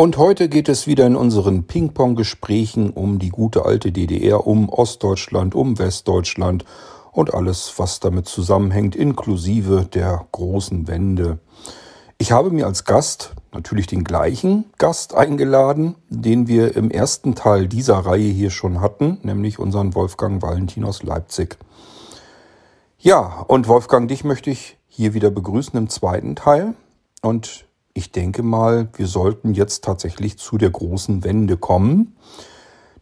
Und heute geht es wieder in unseren Ping-Pong-Gesprächen um die gute alte DDR, um Ostdeutschland, um Westdeutschland und alles, was damit zusammenhängt, inklusive der großen Wende. Ich habe mir als Gast natürlich den gleichen Gast eingeladen, den wir im ersten Teil dieser Reihe hier schon hatten, nämlich unseren Wolfgang Valentin aus Leipzig. Ja, und Wolfgang, dich möchte ich hier wieder begrüßen im zweiten Teil. Und ich denke mal, wir sollten jetzt tatsächlich zu der großen Wende kommen.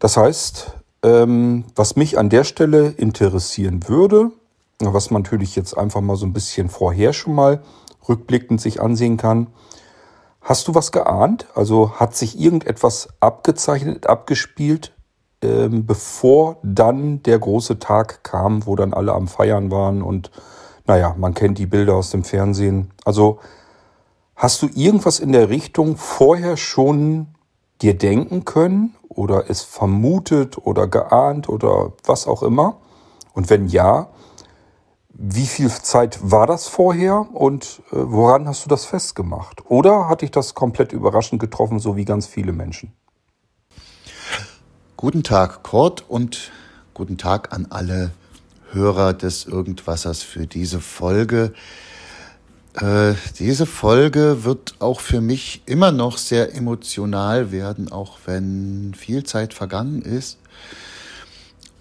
Das heißt, ähm, was mich an der Stelle interessieren würde, was man natürlich jetzt einfach mal so ein bisschen vorher schon mal rückblickend sich ansehen kann, hast du was geahnt? Also hat sich irgendetwas abgezeichnet, abgespielt, ähm, bevor dann der große Tag kam, wo dann alle am Feiern waren und naja, man kennt die Bilder aus dem Fernsehen. Also Hast du irgendwas in der Richtung vorher schon dir denken können oder es vermutet oder geahnt oder was auch immer? Und wenn ja, wie viel Zeit war das vorher und äh, woran hast du das festgemacht? Oder hat dich das komplett überraschend getroffen, so wie ganz viele Menschen? Guten Tag, Kurt, und guten Tag an alle Hörer des Irgendwassers für diese Folge. Äh, diese Folge wird auch für mich immer noch sehr emotional werden, auch wenn viel Zeit vergangen ist.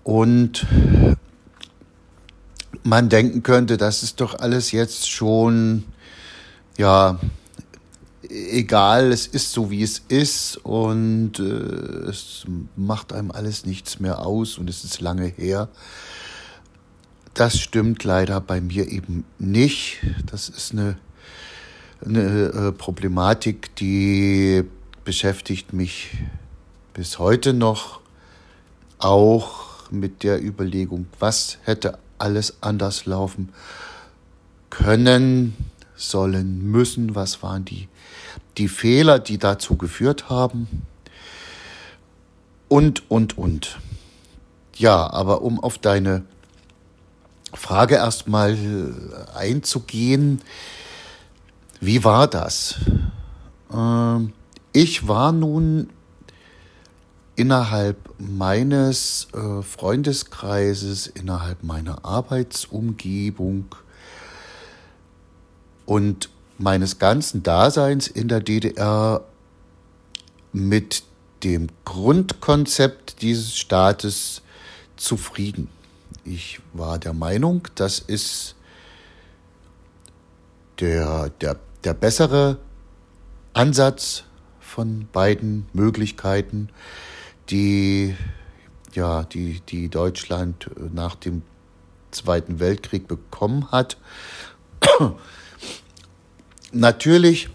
Und man denken könnte, das ist doch alles jetzt schon, ja, egal, es ist so, wie es ist und äh, es macht einem alles nichts mehr aus und es ist lange her. Das stimmt leider bei mir eben nicht. Das ist eine, eine äh, Problematik, die beschäftigt mich bis heute noch auch mit der Überlegung, was hätte alles anders laufen können, sollen, müssen, was waren die, die Fehler, die dazu geführt haben und, und, und. Ja, aber um auf deine Frage erstmal äh, einzugehen. Wie war das? Ähm, ich war nun innerhalb meines äh, Freundeskreises, innerhalb meiner Arbeitsumgebung und meines ganzen Daseins in der DDR mit dem Grundkonzept dieses Staates zufrieden. Ich war der Meinung, das ist der, der, der bessere Ansatz von beiden Möglichkeiten, die, ja, die, die Deutschland nach dem Zweiten Weltkrieg bekommen hat. Natürlich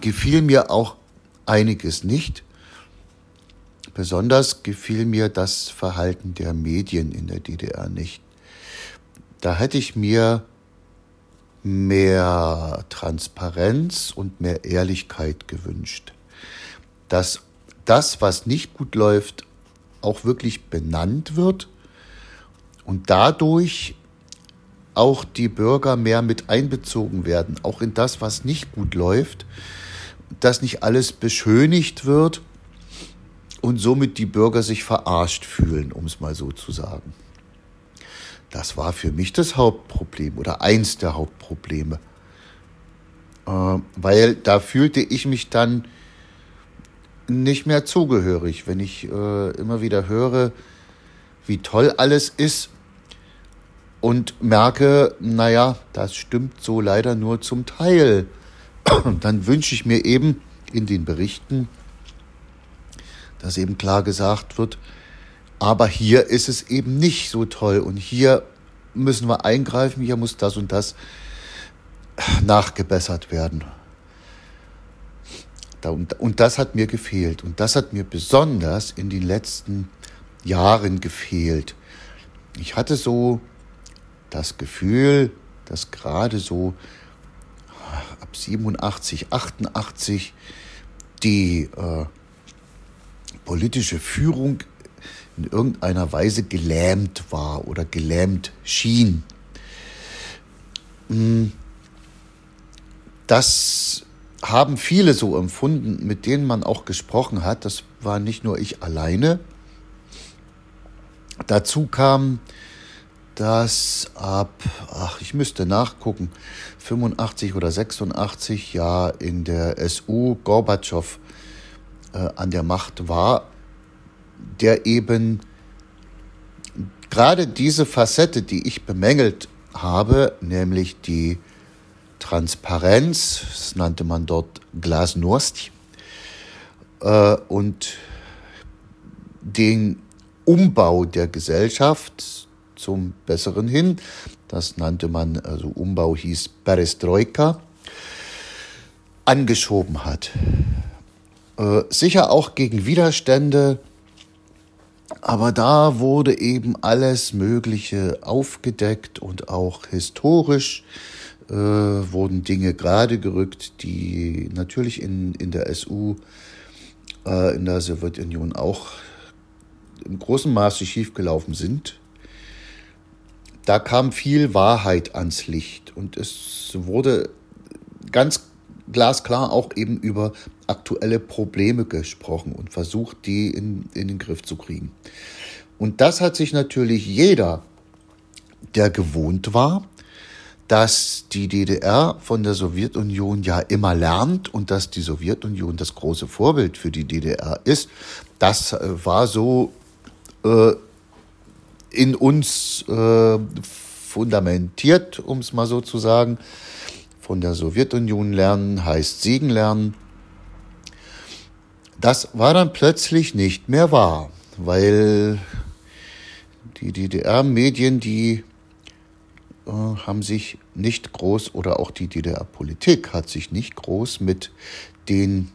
gefiel mir auch einiges nicht. Besonders gefiel mir das Verhalten der Medien in der DDR nicht. Da hätte ich mir mehr Transparenz und mehr Ehrlichkeit gewünscht. Dass das, was nicht gut läuft, auch wirklich benannt wird und dadurch auch die Bürger mehr mit einbezogen werden, auch in das, was nicht gut läuft, dass nicht alles beschönigt wird und somit die Bürger sich verarscht fühlen, um es mal so zu sagen. Das war für mich das Hauptproblem oder eins der Hauptprobleme. Äh, weil da fühlte ich mich dann nicht mehr zugehörig, wenn ich äh, immer wieder höre, wie toll alles ist und merke, naja, das stimmt so leider nur zum Teil. Dann wünsche ich mir eben in den Berichten dass eben klar gesagt wird, aber hier ist es eben nicht so toll und hier müssen wir eingreifen, hier muss das und das nachgebessert werden. Und das hat mir gefehlt und das hat mir besonders in den letzten Jahren gefehlt. Ich hatte so das Gefühl, dass gerade so ab 87, 88 die äh, politische Führung in irgendeiner Weise gelähmt war oder gelähmt schien. Hm, das haben viele so empfunden, mit denen man auch gesprochen hat. Das war nicht nur ich alleine. Dazu kam, dass ab, ach, ich müsste nachgucken, 85 oder 86 ja in der SU Gorbatschow äh, an der Macht war, der eben gerade diese Facette, die ich bemängelt habe, nämlich die Transparenz, das nannte man dort Glasnost, äh, und den Umbau der Gesellschaft zum Besseren hin, das nannte man, also Umbau hieß Perestroika, angeschoben hat. Äh, sicher auch gegen Widerstände, aber da wurde eben alles Mögliche aufgedeckt und auch historisch äh, wurden Dinge gerade gerückt, die natürlich in, in der SU, äh, in der Sowjetunion auch im großen Maße schiefgelaufen sind. Da kam viel Wahrheit ans Licht und es wurde ganz glasklar auch eben über aktuelle Probleme gesprochen und versucht, die in, in den Griff zu kriegen. Und das hat sich natürlich jeder, der gewohnt war, dass die DDR von der Sowjetunion ja immer lernt und dass die Sowjetunion das große Vorbild für die DDR ist. Das äh, war so äh, in uns äh, fundamentiert, um es mal so zu sagen. Von der Sowjetunion lernen heißt Siegen lernen. Das war dann plötzlich nicht mehr wahr, weil die DDR-Medien, die äh, haben sich nicht groß oder auch die DDR-Politik hat sich nicht groß mit den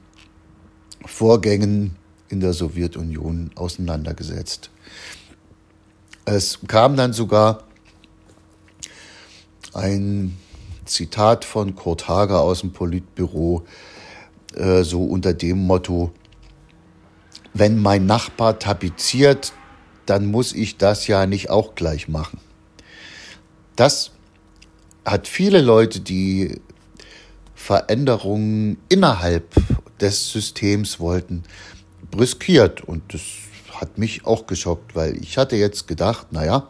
Vorgängen in der Sowjetunion auseinandergesetzt. Es kam dann sogar ein Zitat von Kurt Hager aus dem Politbüro, äh, so unter dem Motto, wenn mein Nachbar tapeziert, dann muss ich das ja nicht auch gleich machen. Das hat viele Leute, die Veränderungen innerhalb des Systems wollten, brüskiert. Und das hat mich auch geschockt, weil ich hatte jetzt gedacht, naja,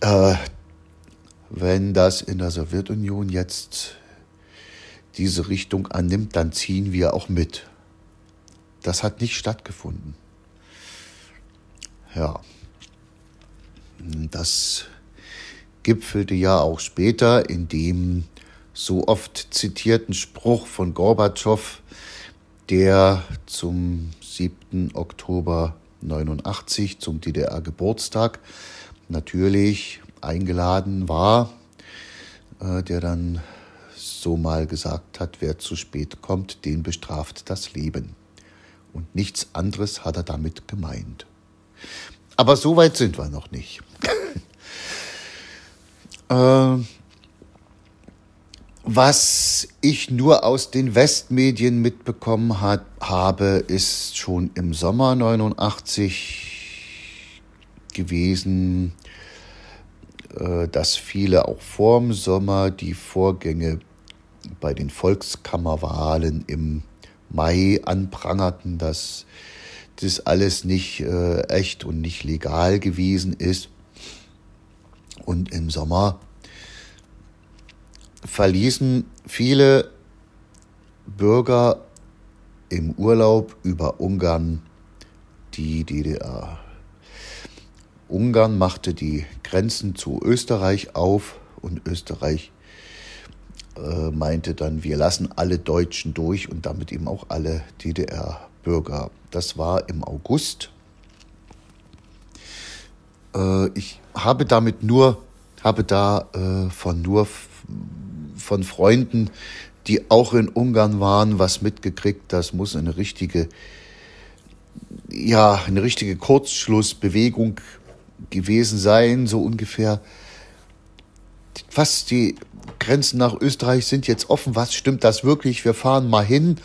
äh, wenn das in der Sowjetunion jetzt diese Richtung annimmt, dann ziehen wir auch mit. Das hat nicht stattgefunden. Ja, das gipfelte ja auch später in dem so oft zitierten Spruch von Gorbatschow, der zum 7. Oktober 89 zum DDR-Geburtstag natürlich eingeladen war, äh, der dann so mal gesagt hat, wer zu spät kommt, den bestraft das Leben. Und nichts anderes hat er damit gemeint. Aber so weit sind wir noch nicht. Äh, was ich nur aus den Westmedien mitbekommen hat, habe, ist schon im Sommer 89 gewesen, äh, dass viele auch vorm Sommer die Vorgänge bei den Volkskammerwahlen im Mai anprangerten, dass das alles nicht äh, echt und nicht legal gewesen ist. Und im Sommer verließen viele Bürger im Urlaub über Ungarn die DDR. Ungarn machte die Grenzen zu Österreich auf und Österreich äh, meinte dann, wir lassen alle Deutschen durch und damit eben auch alle DDR-Bürger. Das war im August. Äh, ich habe damit nur, habe da äh, von nur von Freunden, die auch in Ungarn waren, was mitgekriegt. Das muss eine richtige, ja, eine richtige Kurzschlussbewegung gewesen sein, so ungefähr. Was die Grenzen nach Österreich sind jetzt offen. Was stimmt das wirklich? Wir fahren mal hin.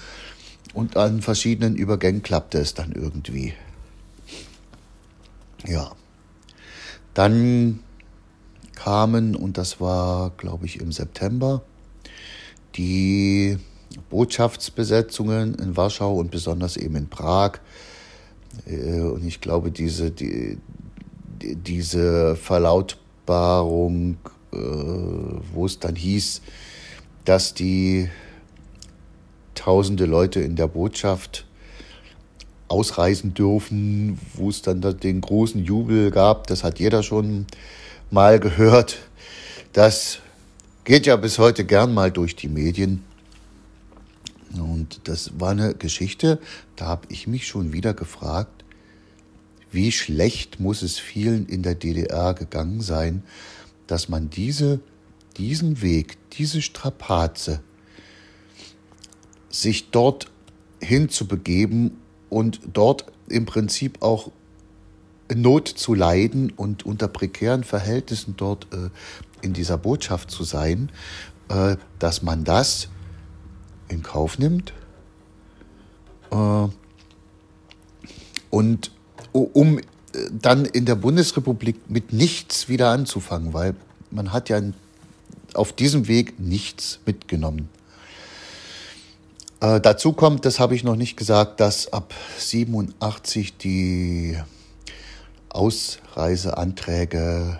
Und an verschiedenen Übergängen klappte es dann irgendwie. Ja. Dann kamen, und das war, glaube ich, im September, die Botschaftsbesetzungen in Warschau und besonders eben in Prag. Äh, und ich glaube, diese, die, diese Verlautbarung, wo es dann hieß, dass die tausende Leute in der Botschaft ausreisen dürfen, wo es dann den großen Jubel gab, das hat jeder schon mal gehört. Das geht ja bis heute gern mal durch die Medien. Und das war eine Geschichte, da habe ich mich schon wieder gefragt, wie schlecht muss es vielen in der DDR gegangen sein, dass man diese, diesen Weg, diese Strapaze, sich dort hinzubegeben und dort im Prinzip auch Not zu leiden und unter prekären Verhältnissen dort äh, in dieser Botschaft zu sein, äh, dass man das in Kauf nimmt. Äh, und um dann in der Bundesrepublik mit nichts wieder anzufangen, weil man hat ja auf diesem Weg nichts mitgenommen. Äh, dazu kommt, das habe ich noch nicht gesagt, dass ab 87 die Ausreiseanträge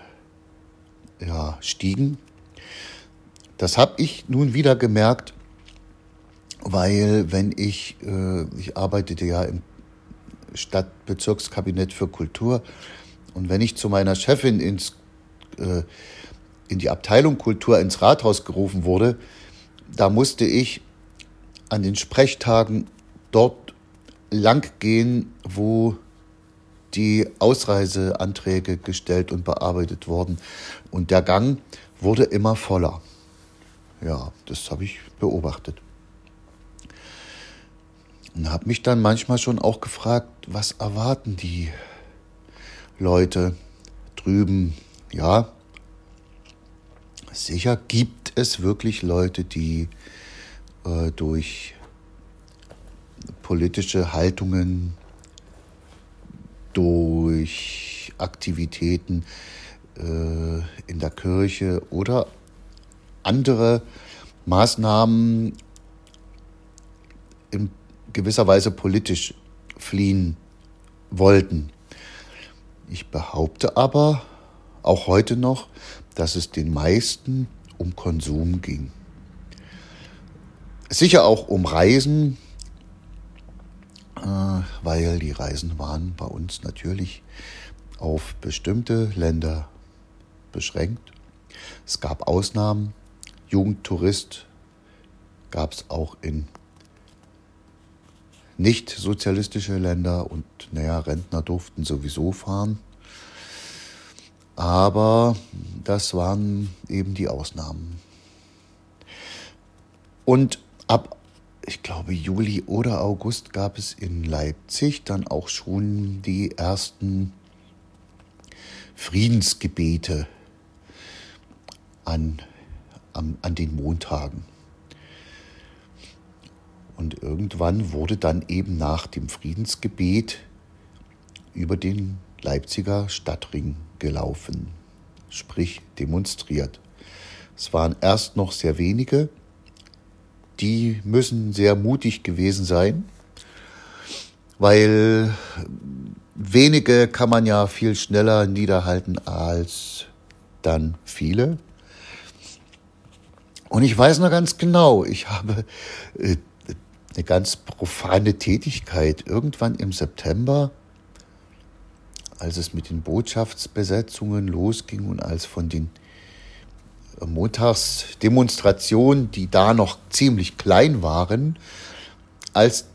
ja, stiegen. Das habe ich nun wieder gemerkt, weil wenn ich, äh, ich arbeitete ja im Stadtbezirkskabinett für Kultur und wenn ich zu meiner Chefin ins, äh, in die Abteilung Kultur ins Rathaus gerufen wurde, da musste ich an den Sprechtagen dort lang gehen, wo die Ausreiseanträge gestellt und bearbeitet wurden. Und der Gang wurde immer voller. Ja, das habe ich beobachtet. Und habe mich dann manchmal schon auch gefragt, was erwarten die Leute drüben? Ja, sicher gibt es wirklich Leute, die äh, durch politische Haltungen, durch Aktivitäten äh, in der Kirche oder andere Maßnahmen in gewisser Weise politisch fliehen wollten. Ich behaupte aber auch heute noch, dass es den meisten um Konsum ging. Sicher auch um Reisen, äh, weil die Reisen waren bei uns natürlich auf bestimmte Länder beschränkt. Es gab Ausnahmen. Jugendtourist gab es auch in nicht sozialistische Länder und naja, Rentner durften sowieso fahren. Aber das waren eben die Ausnahmen. Und ab, ich glaube, Juli oder August gab es in Leipzig dann auch schon die ersten Friedensgebete an, an, an den Montagen. Und irgendwann wurde dann eben nach dem Friedensgebet über den Leipziger Stadtring gelaufen, sprich demonstriert. Es waren erst noch sehr wenige, die müssen sehr mutig gewesen sein, weil wenige kann man ja viel schneller niederhalten als dann viele. Und ich weiß noch ganz genau, ich habe äh, eine ganz profane Tätigkeit irgendwann im September, als es mit den Botschaftsbesetzungen losging und als von den Montagsdemonstrationen, die da noch ziemlich klein waren, als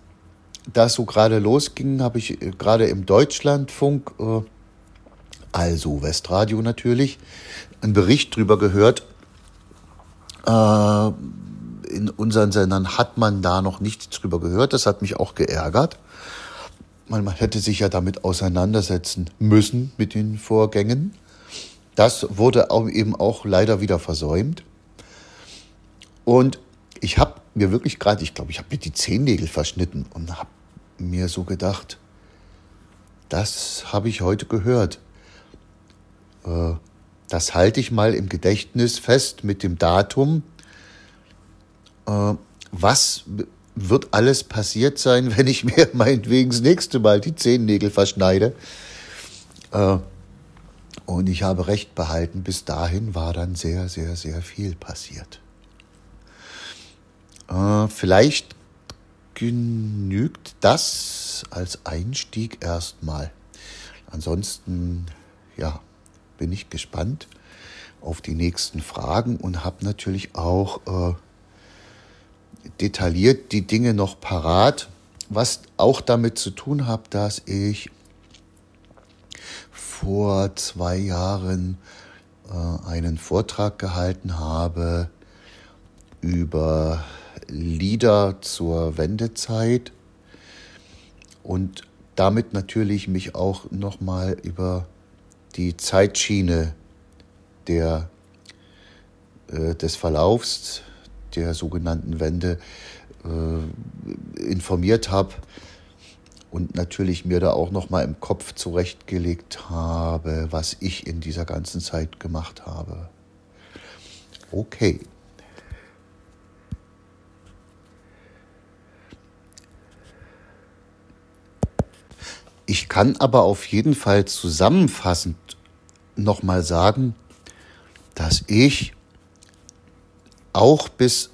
das so gerade losging, habe ich äh, gerade im Deutschlandfunk, äh, also Westradio natürlich, einen Bericht darüber gehört. In unseren Sendern hat man da noch nichts drüber gehört. Das hat mich auch geärgert. Man hätte sich ja damit auseinandersetzen müssen mit den Vorgängen. Das wurde eben auch leider wieder versäumt. Und ich habe mir wirklich gerade, ich glaube, ich habe mir die Zehennägel verschnitten und habe mir so gedacht, das habe ich heute gehört. Äh, das halte ich mal im Gedächtnis fest mit dem Datum, was wird alles passiert sein, wenn ich mir meinetwegen das nächste Mal die Zehennägel verschneide. Äh, und ich habe recht behalten, bis dahin war dann sehr, sehr, sehr viel passiert. Äh, vielleicht genügt das als Einstieg erstmal. Ansonsten, ja, bin ich gespannt auf die nächsten Fragen und habe natürlich auch äh, detailliert die Dinge noch parat, was auch damit zu tun hat, dass ich vor zwei Jahren äh, einen Vortrag gehalten habe über Lieder zur Wendezeit und damit natürlich mich auch nochmal über die Zeitschiene der, äh, des Verlaufs der sogenannten Wende äh, informiert habe und natürlich mir da auch noch mal im Kopf zurechtgelegt habe, was ich in dieser ganzen Zeit gemacht habe. Okay. Ich kann aber auf jeden Fall zusammenfassend noch mal sagen, dass ich auch bis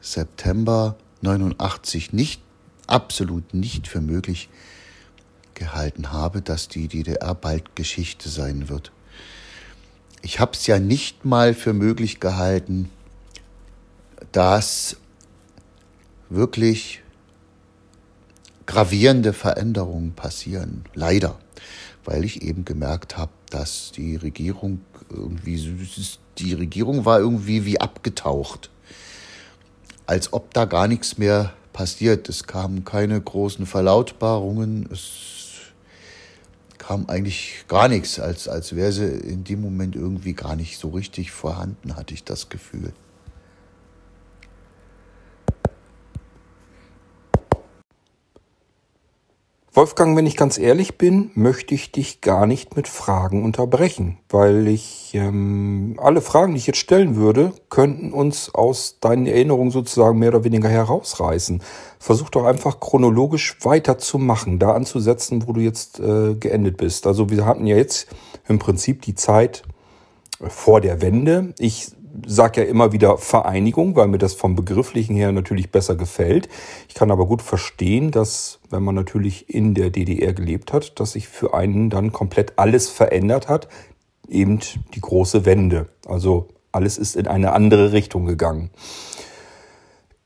September 89 nicht, absolut nicht für möglich gehalten habe, dass die DDR bald Geschichte sein wird. Ich habe es ja nicht mal für möglich gehalten, dass wirklich gravierende Veränderungen passieren. Leider. Weil ich eben gemerkt habe, dass die Regierung irgendwie, die Regierung war irgendwie wie abgetaucht. Als ob da gar nichts mehr passiert. Es kamen keine großen Verlautbarungen. Es kam eigentlich gar nichts, als, als wäre sie in dem Moment irgendwie gar nicht so richtig vorhanden, hatte ich das Gefühl. Wolfgang, wenn ich ganz ehrlich bin, möchte ich dich gar nicht mit Fragen unterbrechen, weil ich ähm, alle Fragen, die ich jetzt stellen würde, könnten uns aus deinen Erinnerungen sozusagen mehr oder weniger herausreißen. Versuch doch einfach chronologisch weiterzumachen, da anzusetzen, wo du jetzt äh, geendet bist. Also wir hatten ja jetzt im Prinzip die Zeit vor der Wende. Ich sage ja immer wieder Vereinigung, weil mir das vom Begrifflichen her natürlich besser gefällt. Ich kann aber gut verstehen, dass, wenn man natürlich in der DDR gelebt hat, dass sich für einen dann komplett alles verändert hat. Eben die große Wende. Also alles ist in eine andere Richtung gegangen.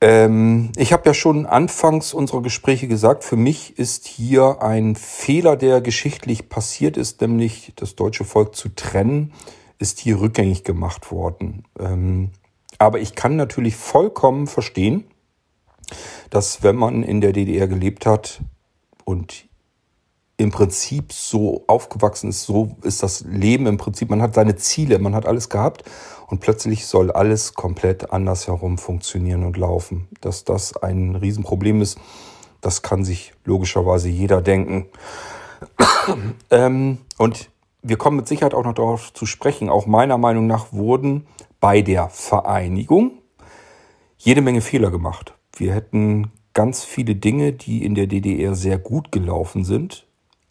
Ähm, ich habe ja schon anfangs unserer Gespräche gesagt, für mich ist hier ein Fehler, der geschichtlich passiert ist, nämlich das deutsche Volk zu trennen ist hier rückgängig gemacht worden. Ähm, aber ich kann natürlich vollkommen verstehen, dass wenn man in der DDR gelebt hat und im Prinzip so aufgewachsen ist, so ist das Leben im Prinzip, man hat seine Ziele, man hat alles gehabt und plötzlich soll alles komplett anders herum funktionieren und laufen. Dass das ein Riesenproblem ist, das kann sich logischerweise jeder denken. ähm, und wir kommen mit Sicherheit auch noch darauf zu sprechen. Auch meiner Meinung nach wurden bei der Vereinigung jede Menge Fehler gemacht. Wir hätten ganz viele Dinge, die in der DDR sehr gut gelaufen sind,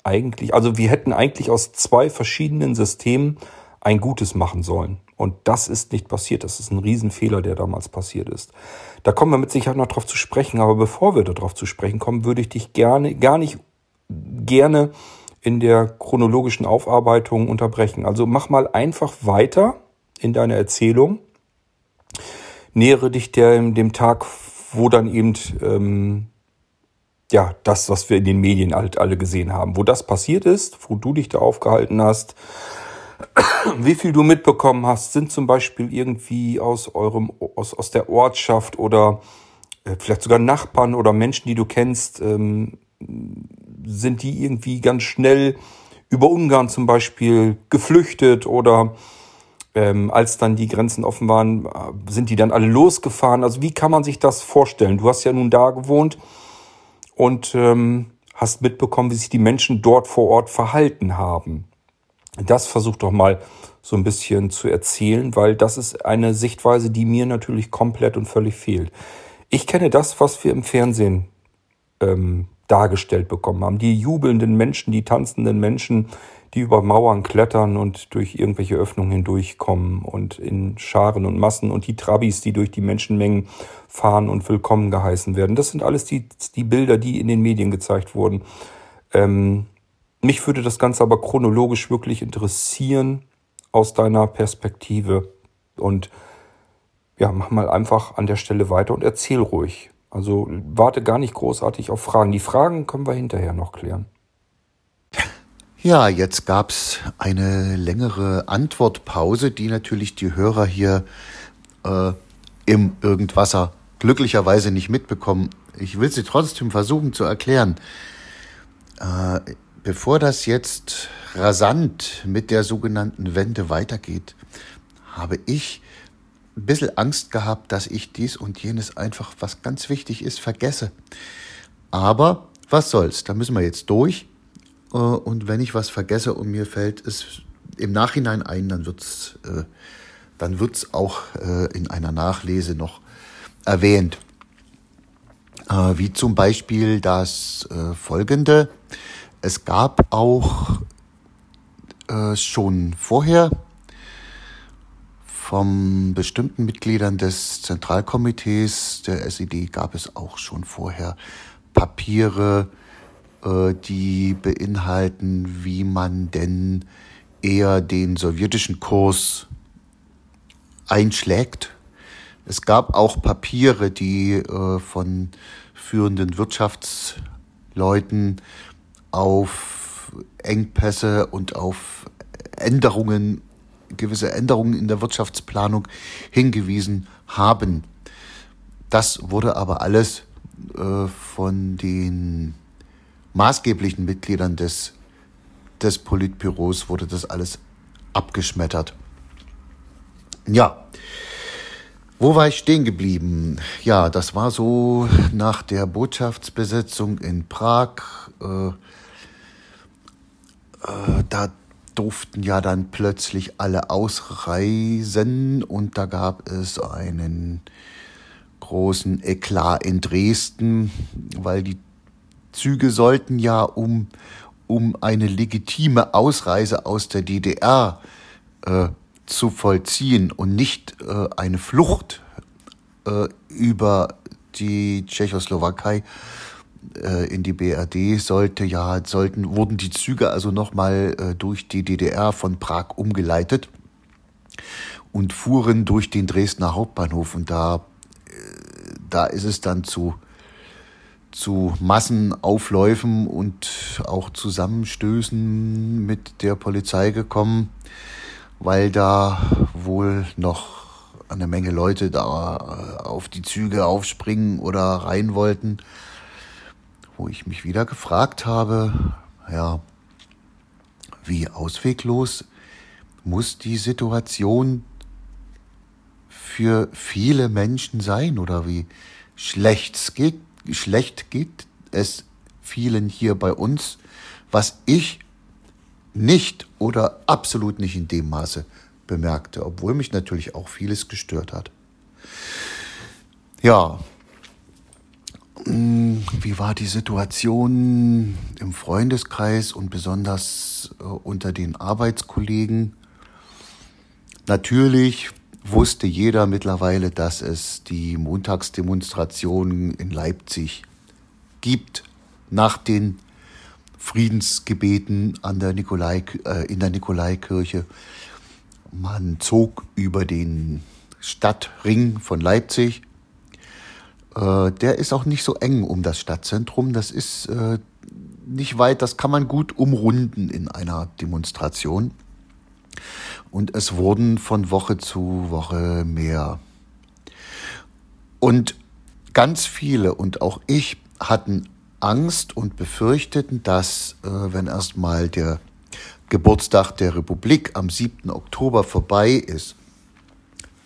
eigentlich, also wir hätten eigentlich aus zwei verschiedenen Systemen ein Gutes machen sollen. Und das ist nicht passiert. Das ist ein Riesenfehler, der damals passiert ist. Da kommen wir mit Sicherheit noch drauf zu sprechen. Aber bevor wir darauf zu sprechen kommen, würde ich dich gerne, gar nicht gerne in der chronologischen Aufarbeitung unterbrechen. Also mach mal einfach weiter in deiner Erzählung. Nähere dich der, dem Tag, wo dann eben ähm, ja das, was wir in den Medien halt alle gesehen haben, wo das passiert ist, wo du dich da aufgehalten hast, wie viel du mitbekommen hast, sind zum Beispiel irgendwie aus eurem aus, aus der Ortschaft oder äh, vielleicht sogar Nachbarn oder Menschen, die du kennst, ähm, sind die irgendwie ganz schnell über Ungarn zum Beispiel geflüchtet oder ähm, als dann die Grenzen offen waren, äh, sind die dann alle losgefahren. Also wie kann man sich das vorstellen? Du hast ja nun da gewohnt und ähm, hast mitbekommen, wie sich die Menschen dort vor Ort verhalten haben. Das versuch doch mal so ein bisschen zu erzählen, weil das ist eine Sichtweise, die mir natürlich komplett und völlig fehlt. Ich kenne das, was wir im Fernsehen ähm, dargestellt bekommen haben. Die jubelnden Menschen, die tanzenden Menschen, die über Mauern klettern und durch irgendwelche Öffnungen hindurchkommen und in Scharen und Massen und die Trabis, die durch die Menschenmengen fahren und willkommen geheißen werden. Das sind alles die, die Bilder, die in den Medien gezeigt wurden. Ähm, mich würde das Ganze aber chronologisch wirklich interessieren aus deiner Perspektive. Und ja, mach mal einfach an der Stelle weiter und erzähl ruhig. Also warte gar nicht großartig auf Fragen. Die Fragen können wir hinterher noch klären. Ja, jetzt gab's eine längere Antwortpause, die natürlich die Hörer hier äh, im Irgendwasser glücklicherweise nicht mitbekommen. Ich will sie trotzdem versuchen zu erklären. Äh, bevor das jetzt rasant mit der sogenannten Wende weitergeht, habe ich ein bisschen Angst gehabt, dass ich dies und jenes einfach, was ganz wichtig ist, vergesse. Aber was soll's, da müssen wir jetzt durch. Äh, und wenn ich was vergesse und mir fällt es im Nachhinein ein, dann wird's, äh, dann wird's auch äh, in einer Nachlese noch erwähnt. Wie zum Beispiel das folgende. Es gab auch schon vorher von bestimmten Mitgliedern des Zentralkomitees der SED gab es auch schon vorher Papiere, äh, die beinhalten, wie man denn eher den sowjetischen Kurs einschlägt. Es gab auch Papiere, die äh, von führenden Wirtschaftsleuten auf Engpässe und auf Änderungen, gewisse Änderungen in der Wirtschaftsplanung hingewiesen haben. Das wurde aber alles äh, von den maßgeblichen Mitgliedern des, des Politbüros wurde das alles abgeschmettert. Ja, wo war ich stehen geblieben? Ja, das war so nach der Botschaftsbesetzung in Prag. Äh, äh, da durften ja dann plötzlich alle ausreisen und da gab es einen großen Eklat in Dresden, weil die Züge sollten ja, um, um eine legitime Ausreise aus der DDR äh, zu vollziehen und nicht äh, eine Flucht äh, über die Tschechoslowakei in die BRD sollte ja sollten wurden die Züge also nochmal äh, durch die DDR von Prag umgeleitet und fuhren durch den Dresdner Hauptbahnhof. Und da äh, da ist es dann zu zu Massenaufläufen und auch Zusammenstößen mit der Polizei gekommen, weil da wohl noch eine Menge Leute da auf die Züge aufspringen oder rein wollten, wo ich mich wieder gefragt habe, ja, wie ausweglos muss die Situation für viele Menschen sein oder wie schlecht geht schlecht geht es vielen hier bei uns, was ich nicht oder absolut nicht in dem Maße bemerkte, obwohl mich natürlich auch vieles gestört hat. Ja, wie war die Situation im Freundeskreis und besonders äh, unter den Arbeitskollegen? Natürlich wusste jeder mittlerweile, dass es die Montagsdemonstrationen in Leipzig gibt nach den Friedensgebeten an der Nikolai, äh, in der Nikolaikirche. Man zog über den Stadtring von Leipzig. Äh, der ist auch nicht so eng um das Stadtzentrum. Das ist äh, nicht weit, das kann man gut umrunden in einer Demonstration. Und es wurden von Woche zu Woche mehr. Und ganz viele und auch ich hatten Angst und befürchteten, dass, äh, wenn erstmal der Geburtstag der Republik am 7. Oktober vorbei ist,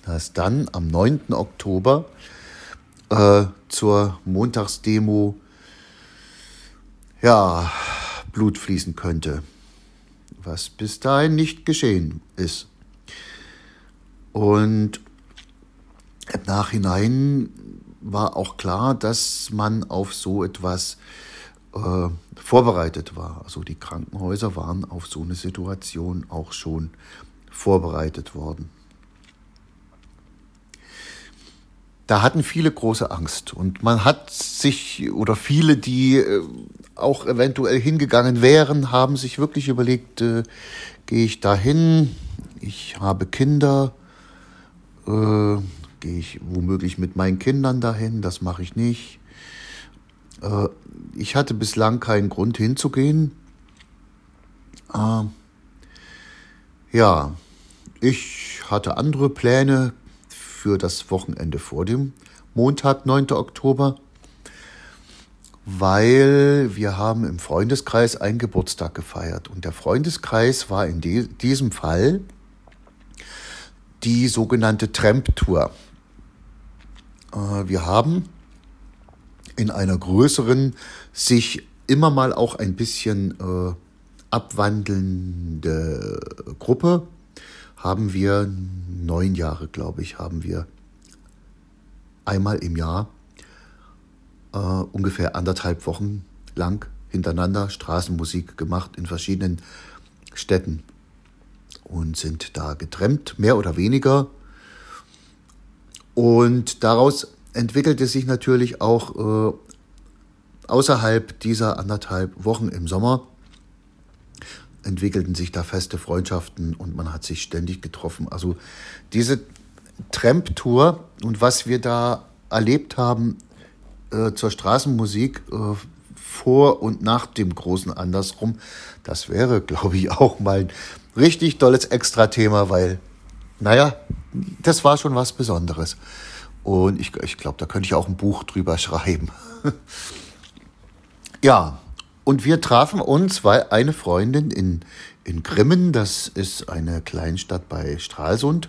dass dann am 9. Oktober äh, zur Montagsdemo ja, Blut fließen könnte was bis dahin nicht geschehen ist. Und im Nachhinein war auch klar, dass man auf so etwas äh, vorbereitet war. Also die Krankenhäuser waren auf so eine Situation auch schon vorbereitet worden. Da hatten viele große Angst und man hat sich oder viele, die äh, auch eventuell hingegangen wären, haben sich wirklich überlegt, äh, gehe ich dahin? Ich habe Kinder, äh, gehe ich womöglich mit meinen Kindern dahin? Das mache ich nicht. Äh, ich hatte bislang keinen Grund hinzugehen. Äh, ja, ich hatte andere Pläne für das Wochenende vor dem Montag, 9. Oktober, weil wir haben im Freundeskreis einen Geburtstag gefeiert. Und der Freundeskreis war in diesem Fall die sogenannte Tramp-Tour. Äh, wir haben in einer größeren, sich immer mal auch ein bisschen äh, abwandelnde Gruppe, haben wir neun Jahre, glaube ich, haben wir einmal im Jahr äh, ungefähr anderthalb Wochen lang hintereinander Straßenmusik gemacht in verschiedenen Städten und sind da getrennt, mehr oder weniger. Und daraus entwickelte sich natürlich auch äh, außerhalb dieser anderthalb Wochen im Sommer entwickelten sich da feste Freundschaften und man hat sich ständig getroffen. Also diese Tramp-Tour und was wir da erlebt haben äh, zur Straßenmusik äh, vor und nach dem großen Andersrum, das wäre, glaube ich, auch mal ein richtig tolles Extra-Thema, weil, naja, das war schon was Besonderes. Und ich, ich glaube, da könnte ich auch ein Buch drüber schreiben. ja, und wir trafen uns, weil eine Freundin in, in Grimmen, das ist eine Kleinstadt bei Stralsund,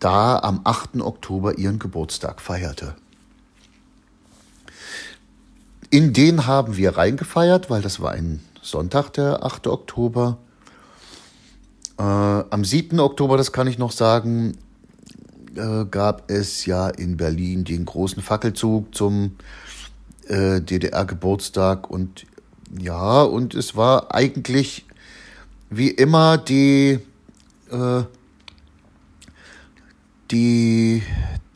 da am 8. Oktober ihren Geburtstag feierte. In den haben wir reingefeiert, weil das war ein Sonntag, der 8. Oktober. Äh, am 7. Oktober, das kann ich noch sagen, äh, gab es ja in Berlin den großen Fackelzug zum äh, DDR-Geburtstag und ja, und es war eigentlich wie immer die, äh, die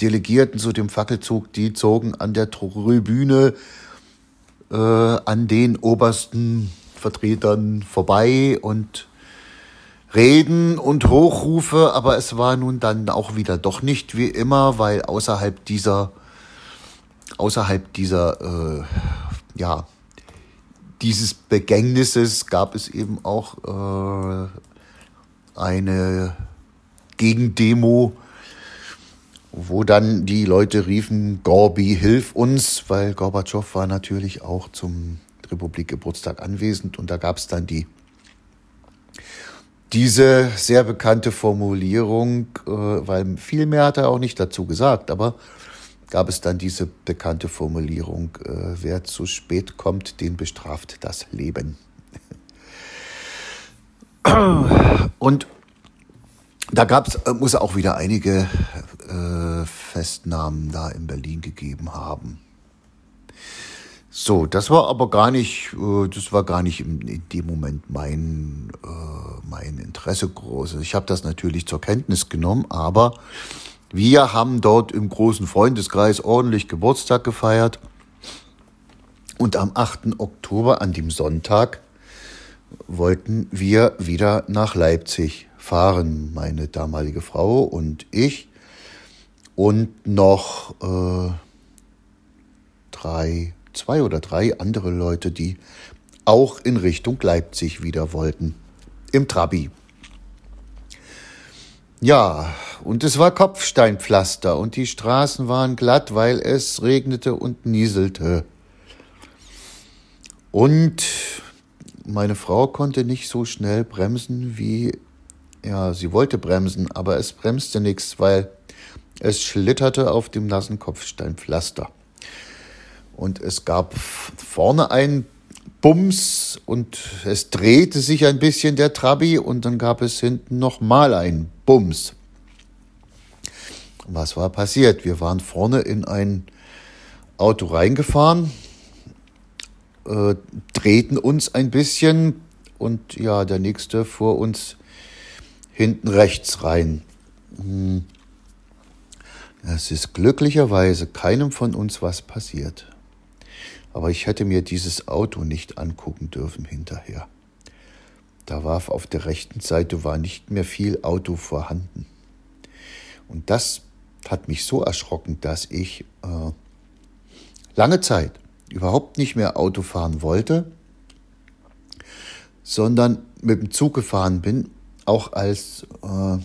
Delegierten zu dem Fackelzug, die zogen an der Tribüne äh, an den obersten Vertretern vorbei und Reden und Hochrufe, aber es war nun dann auch wieder doch nicht wie immer, weil außerhalb dieser, außerhalb dieser, äh, ja, dieses Begängnisses gab es eben auch äh, eine Gegendemo, wo dann die Leute riefen, Gorbi, hilf uns, weil Gorbatschow war natürlich auch zum Republikgeburtstag anwesend. Und da gab es dann die diese sehr bekannte Formulierung, äh, weil viel mehr hat er auch nicht dazu gesagt, aber gab es dann diese bekannte Formulierung, äh, wer zu spät kommt, den bestraft das Leben. Und da gab es, äh, muss auch wieder einige äh, Festnahmen da in Berlin gegeben haben. So, das war aber gar nicht, äh, das war gar nicht in, dem Moment mein, äh, mein Interesse groß. Ich habe das natürlich zur Kenntnis genommen, aber wir haben dort im großen Freundeskreis ordentlich Geburtstag gefeiert. Und am 8. Oktober, an dem Sonntag, wollten wir wieder nach Leipzig fahren, meine damalige Frau und ich und noch äh, drei zwei oder drei andere Leute, die auch in Richtung Leipzig wieder wollten. Im Trabi. Ja, und es war Kopfsteinpflaster und die Straßen waren glatt, weil es regnete und nieselte. Und meine Frau konnte nicht so schnell bremsen, wie ja, sie wollte bremsen, aber es bremste nichts, weil es schlitterte auf dem nassen Kopfsteinpflaster. Und es gab vorne einen Bums und es drehte sich ein bisschen der Trabi und dann gab es hinten nochmal einen Bums. Was war passiert? Wir waren vorne in ein Auto reingefahren, äh, drehten uns ein bisschen und ja, der nächste vor uns hinten rechts rein. Hm. Es ist glücklicherweise keinem von uns was passiert. Aber ich hätte mir dieses Auto nicht angucken dürfen hinterher. Da war auf der rechten Seite war nicht mehr viel Auto vorhanden. Und das hat mich so erschrocken, dass ich äh, lange Zeit überhaupt nicht mehr Auto fahren wollte, sondern mit dem Zug gefahren bin, auch als äh,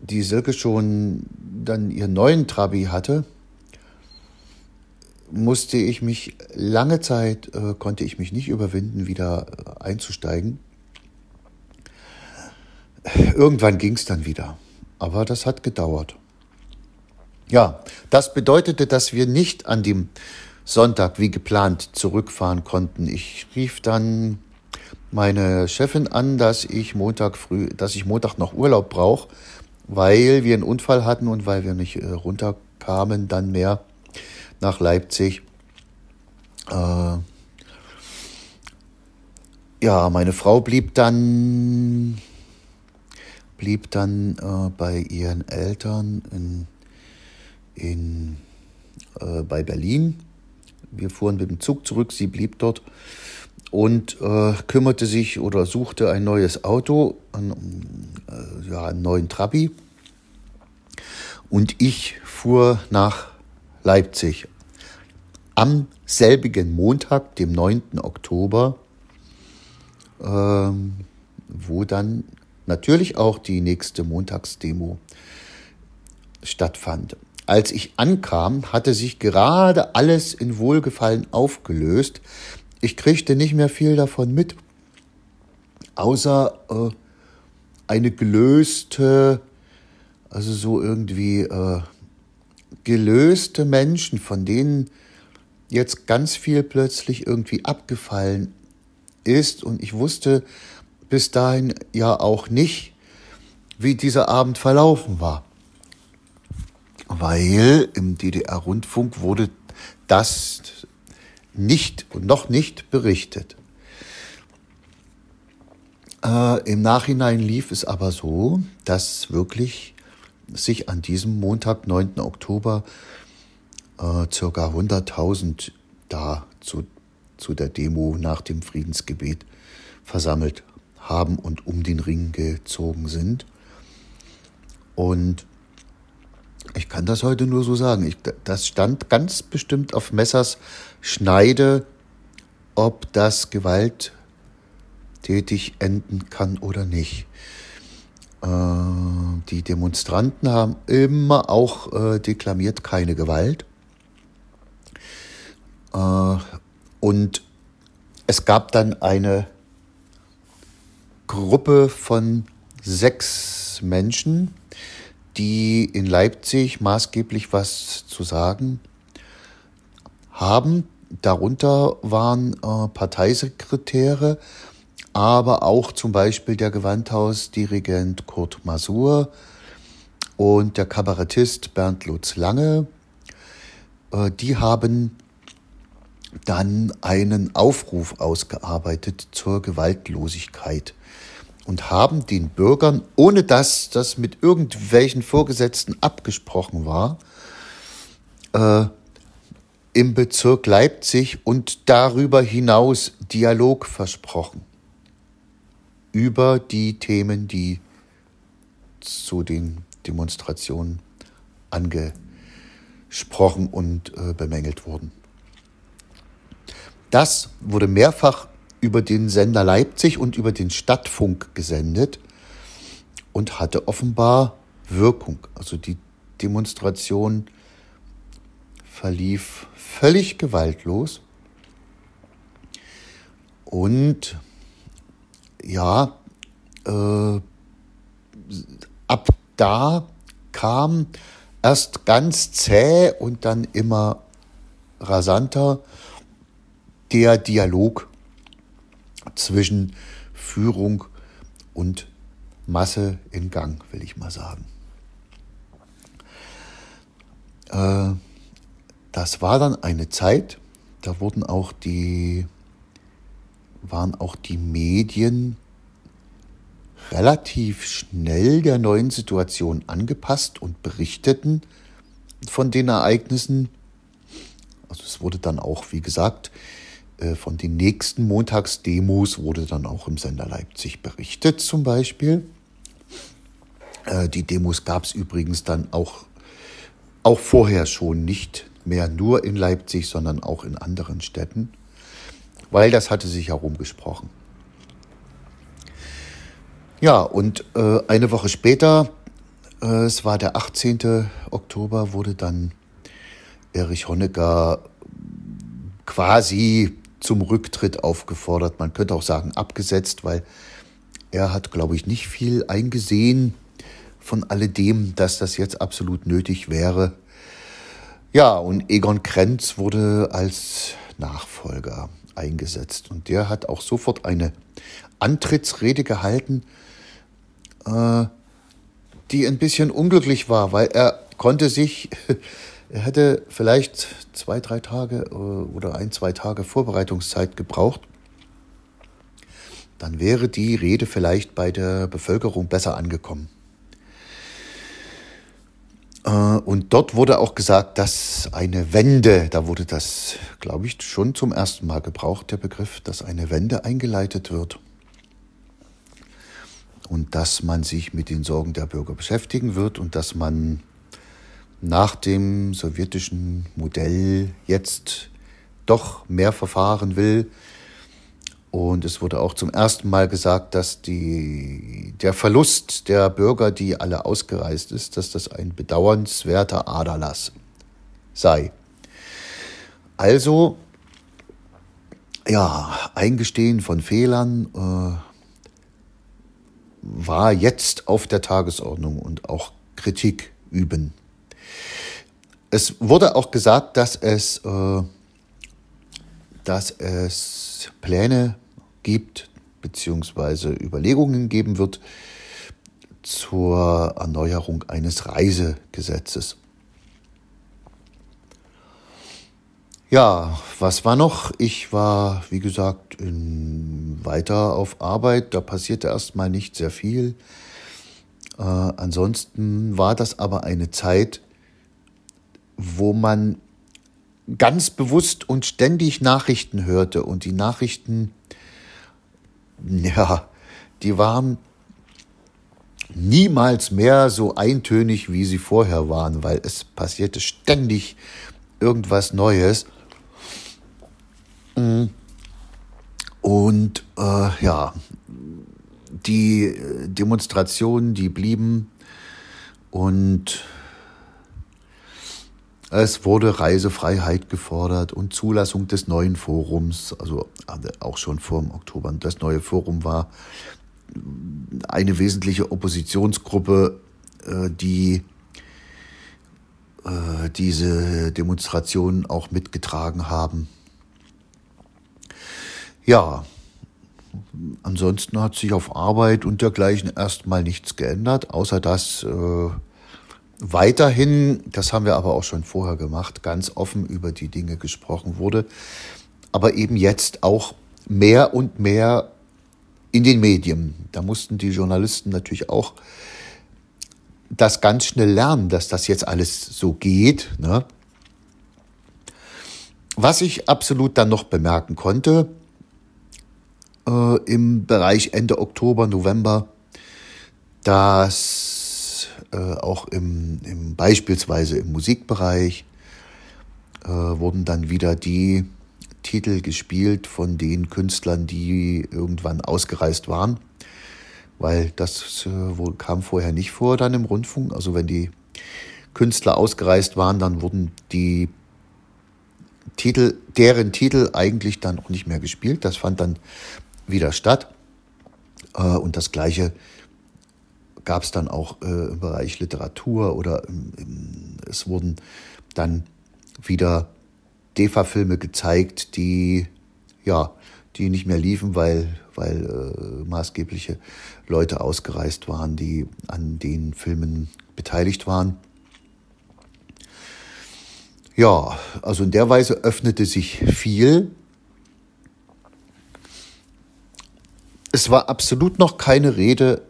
die Silke schon dann ihren neuen Trabi hatte, musste ich mich lange Zeit, äh, konnte ich mich nicht überwinden, wieder äh, einzusteigen. Irgendwann ging es dann wieder, aber das hat gedauert. Ja, das bedeutete, dass wir nicht an dem Sonntag wie geplant zurückfahren konnten. Ich rief dann meine Chefin an, dass ich Montag früh, dass ich Montag noch Urlaub brauche, weil wir einen Unfall hatten und weil wir nicht äh, runterkamen dann mehr nach Leipzig. Äh, ja, meine Frau blieb dann blieb dann äh, bei ihren Eltern in, in äh, bei Berlin wir fuhren mit dem Zug zurück, sie blieb dort und äh, kümmerte sich oder suchte ein neues Auto, einen, äh, ja, einen neuen Trabi. Und ich fuhr nach Leipzig. Am selbigen Montag, dem 9. Oktober, äh, wo dann natürlich auch die nächste Montagsdemo stattfand. Als ich ankam, hatte sich gerade alles in Wohlgefallen aufgelöst. Ich kriegte nicht mehr viel davon mit, außer äh, eine gelöste, also so irgendwie äh, gelöste Menschen, von denen jetzt ganz viel plötzlich irgendwie abgefallen ist. Und ich wusste bis dahin ja auch nicht, wie dieser Abend verlaufen war weil im DDR-Rundfunk wurde das nicht und noch nicht berichtet. Äh, Im Nachhinein lief es aber so, dass wirklich sich an diesem Montag, 9. Oktober, äh, circa 100.000 da zu, zu der Demo nach dem Friedensgebet versammelt haben und um den Ring gezogen sind. Und ich kann das heute nur so sagen. Ich, das stand ganz bestimmt auf Messers Schneide, ob das gewalttätig enden kann oder nicht. Äh, die Demonstranten haben immer auch äh, deklamiert keine Gewalt. Äh, und es gab dann eine Gruppe von sechs Menschen, die in Leipzig maßgeblich was zu sagen haben. Darunter waren äh, Parteisekretäre, aber auch zum Beispiel der Gewandhausdirigent Kurt Masur und der Kabarettist Bernd Lutz Lange. Äh, die haben dann einen Aufruf ausgearbeitet zur Gewaltlosigkeit und haben den Bürgern, ohne dass das mit irgendwelchen Vorgesetzten abgesprochen war, äh, im Bezirk Leipzig und darüber hinaus Dialog versprochen über die Themen, die zu den Demonstrationen angesprochen und äh, bemängelt wurden. Das wurde mehrfach über den Sender Leipzig und über den Stadtfunk gesendet und hatte offenbar Wirkung. Also die Demonstration verlief völlig gewaltlos. Und ja, äh, ab da kam erst ganz zäh und dann immer rasanter der Dialog zwischen Führung und Masse in Gang, will ich mal sagen. Äh, das war dann eine Zeit, da wurden auch die, waren auch die Medien relativ schnell der neuen Situation angepasst und berichteten von den Ereignissen. Also es wurde dann auch, wie gesagt, von den nächsten Montagsdemos wurde dann auch im Sender Leipzig berichtet zum Beispiel. Äh, die Demos gab es übrigens dann auch, auch vorher schon nicht mehr nur in Leipzig, sondern auch in anderen Städten, weil das hatte sich herumgesprochen. Ja, und äh, eine Woche später, äh, es war der 18. Oktober, wurde dann Erich Honecker quasi zum Rücktritt aufgefordert. Man könnte auch sagen abgesetzt, weil er hat, glaube ich, nicht viel eingesehen von alledem, dass das jetzt absolut nötig wäre. Ja, und Egon Krenz wurde als Nachfolger eingesetzt. Und der hat auch sofort eine Antrittsrede gehalten, äh, die ein bisschen unglücklich war, weil er konnte sich, er hätte vielleicht zwei, drei Tage äh, oder ein, zwei Tage Vorbereitungszeit gebraucht. Dann wäre die Rede vielleicht bei der Bevölkerung besser angekommen. Äh, und dort wurde auch gesagt, dass eine Wende, da wurde das, glaube ich, schon zum ersten Mal gebraucht, der Begriff, dass eine Wende eingeleitet wird und dass man sich mit den Sorgen der Bürger beschäftigen wird und dass man nach dem sowjetischen Modell jetzt doch mehr verfahren will. Und es wurde auch zum ersten Mal gesagt, dass die, der Verlust der Bürger, die alle ausgereist ist, dass das ein bedauernswerter Aderlass sei. Also, ja, Eingestehen von Fehlern, äh, war jetzt auf der Tagesordnung und auch Kritik üben. Es wurde auch gesagt, dass es, äh, dass es Pläne gibt, beziehungsweise Überlegungen geben wird zur Erneuerung eines Reisegesetzes. Ja, was war noch? Ich war, wie gesagt, in, weiter auf Arbeit. Da passierte erstmal nicht sehr viel. Äh, ansonsten war das aber eine Zeit, wo man ganz bewusst und ständig Nachrichten hörte. Und die Nachrichten, ja, die waren niemals mehr so eintönig, wie sie vorher waren, weil es passierte ständig irgendwas Neues. Und äh, ja, die Demonstrationen, die blieben und es wurde Reisefreiheit gefordert und Zulassung des neuen Forums, also auch schon vor dem Oktober. Das neue Forum war eine wesentliche Oppositionsgruppe, äh, die äh, diese Demonstrationen auch mitgetragen haben. Ja, ansonsten hat sich auf Arbeit und dergleichen erstmal nichts geändert, außer dass äh, weiterhin, das haben wir aber auch schon vorher gemacht, ganz offen über die Dinge gesprochen wurde, aber eben jetzt auch mehr und mehr in den Medien. Da mussten die Journalisten natürlich auch das ganz schnell lernen, dass das jetzt alles so geht. Ne? Was ich absolut dann noch bemerken konnte, äh, im Bereich Ende Oktober, November, dass äh, auch im, im, beispielsweise im Musikbereich äh, wurden dann wieder die Titel gespielt von den Künstlern, die irgendwann ausgereist waren, weil das äh, kam vorher nicht vor dann im Rundfunk. Also wenn die Künstler ausgereist waren, dann wurden die Titel, deren Titel eigentlich dann auch nicht mehr gespielt. Das fand dann wieder statt. Äh, und das Gleiche gab es dann auch äh, im Bereich Literatur oder im, es wurden dann wieder DEFA-Filme gezeigt, die ja, die nicht mehr liefen, weil, weil äh, maßgebliche Leute ausgereist waren, die an den Filmen beteiligt waren. Ja, also in der Weise öffnete sich viel. Es war absolut noch keine Rede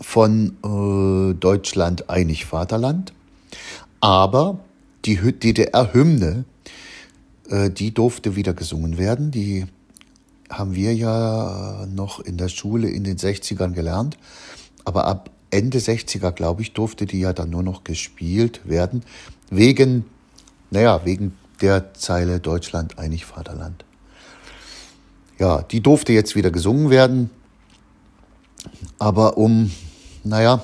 von äh, Deutschland einig Vaterland, aber die DDR-Hymne, äh, die durfte wieder gesungen werden. Die haben wir ja noch in der Schule in den 60ern gelernt, aber ab Ende 60er, glaube ich, durfte die ja dann nur noch gespielt werden, wegen naja, wegen der Zeile Deutschland einig Vaterland. Ja, die durfte jetzt wieder gesungen werden, aber um, naja,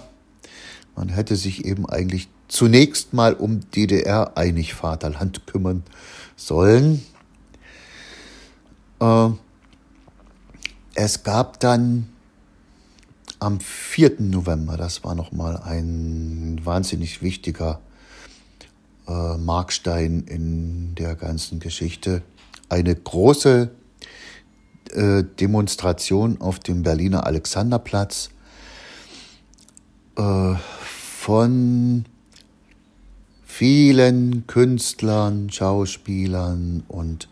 man hätte sich eben eigentlich zunächst mal um DDR einig Vaterland kümmern sollen. Äh, es gab dann am 4. November, das war nochmal ein wahnsinnig wichtiger äh, Markstein in der ganzen Geschichte. Eine große äh, Demonstration auf dem Berliner Alexanderplatz äh, von vielen Künstlern, Schauspielern und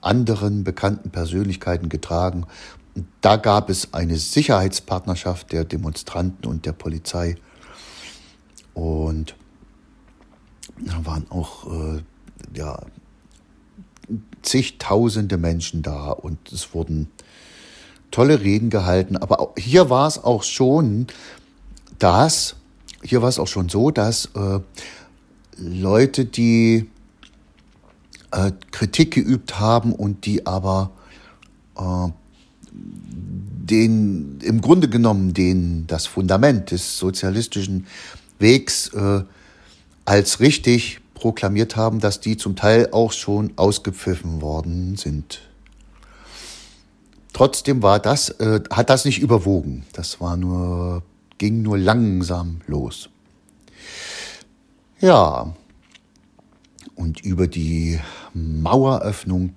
anderen bekannten Persönlichkeiten getragen. da gab es eine Sicherheitspartnerschaft der Demonstranten und der Polizei. Und da waren auch äh, ja, zigtausende Menschen da und es wurden tolle Reden gehalten. Aber hier war es auch schon, dass, hier war es auch schon so, dass äh, Leute, die äh, Kritik geübt haben und die aber äh, den, im Grunde genommen den, das Fundament des sozialistischen Wegs äh, als richtig proklamiert haben, dass die zum Teil auch schon ausgepfiffen worden sind. Trotzdem war das, äh, hat das nicht überwogen. Das war nur, ging nur langsam los. Ja, und über die Maueröffnung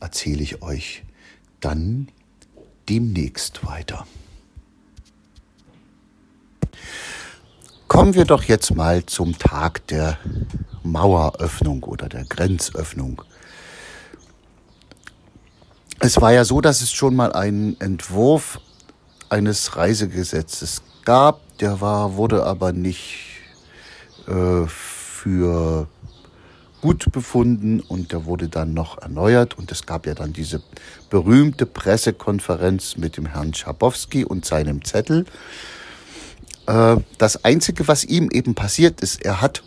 erzähle ich euch dann demnächst weiter. Kommen wir doch jetzt mal zum Tag der Maueröffnung oder der Grenzöffnung. Es war ja so, dass es schon mal einen Entwurf eines Reisegesetzes gab, der war, wurde aber nicht äh, für gut befunden und der wurde dann noch erneuert und es gab ja dann diese berühmte Pressekonferenz mit dem Herrn Schabowski und seinem Zettel äh, das Einzige, was ihm eben passiert ist, er hat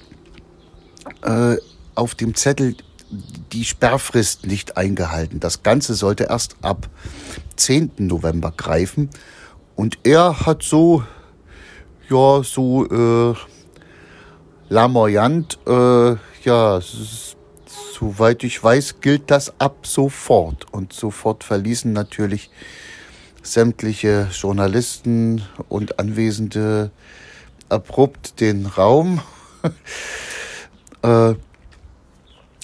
äh, auf dem Zettel die Sperrfrist nicht eingehalten. Das Ganze sollte erst ab 10. November greifen. Und er hat so, ja, so äh, lamoyant, äh, ja, soweit ich weiß, gilt das ab sofort. Und sofort verließen natürlich sämtliche Journalisten und Anwesende abrupt den Raum. Äh,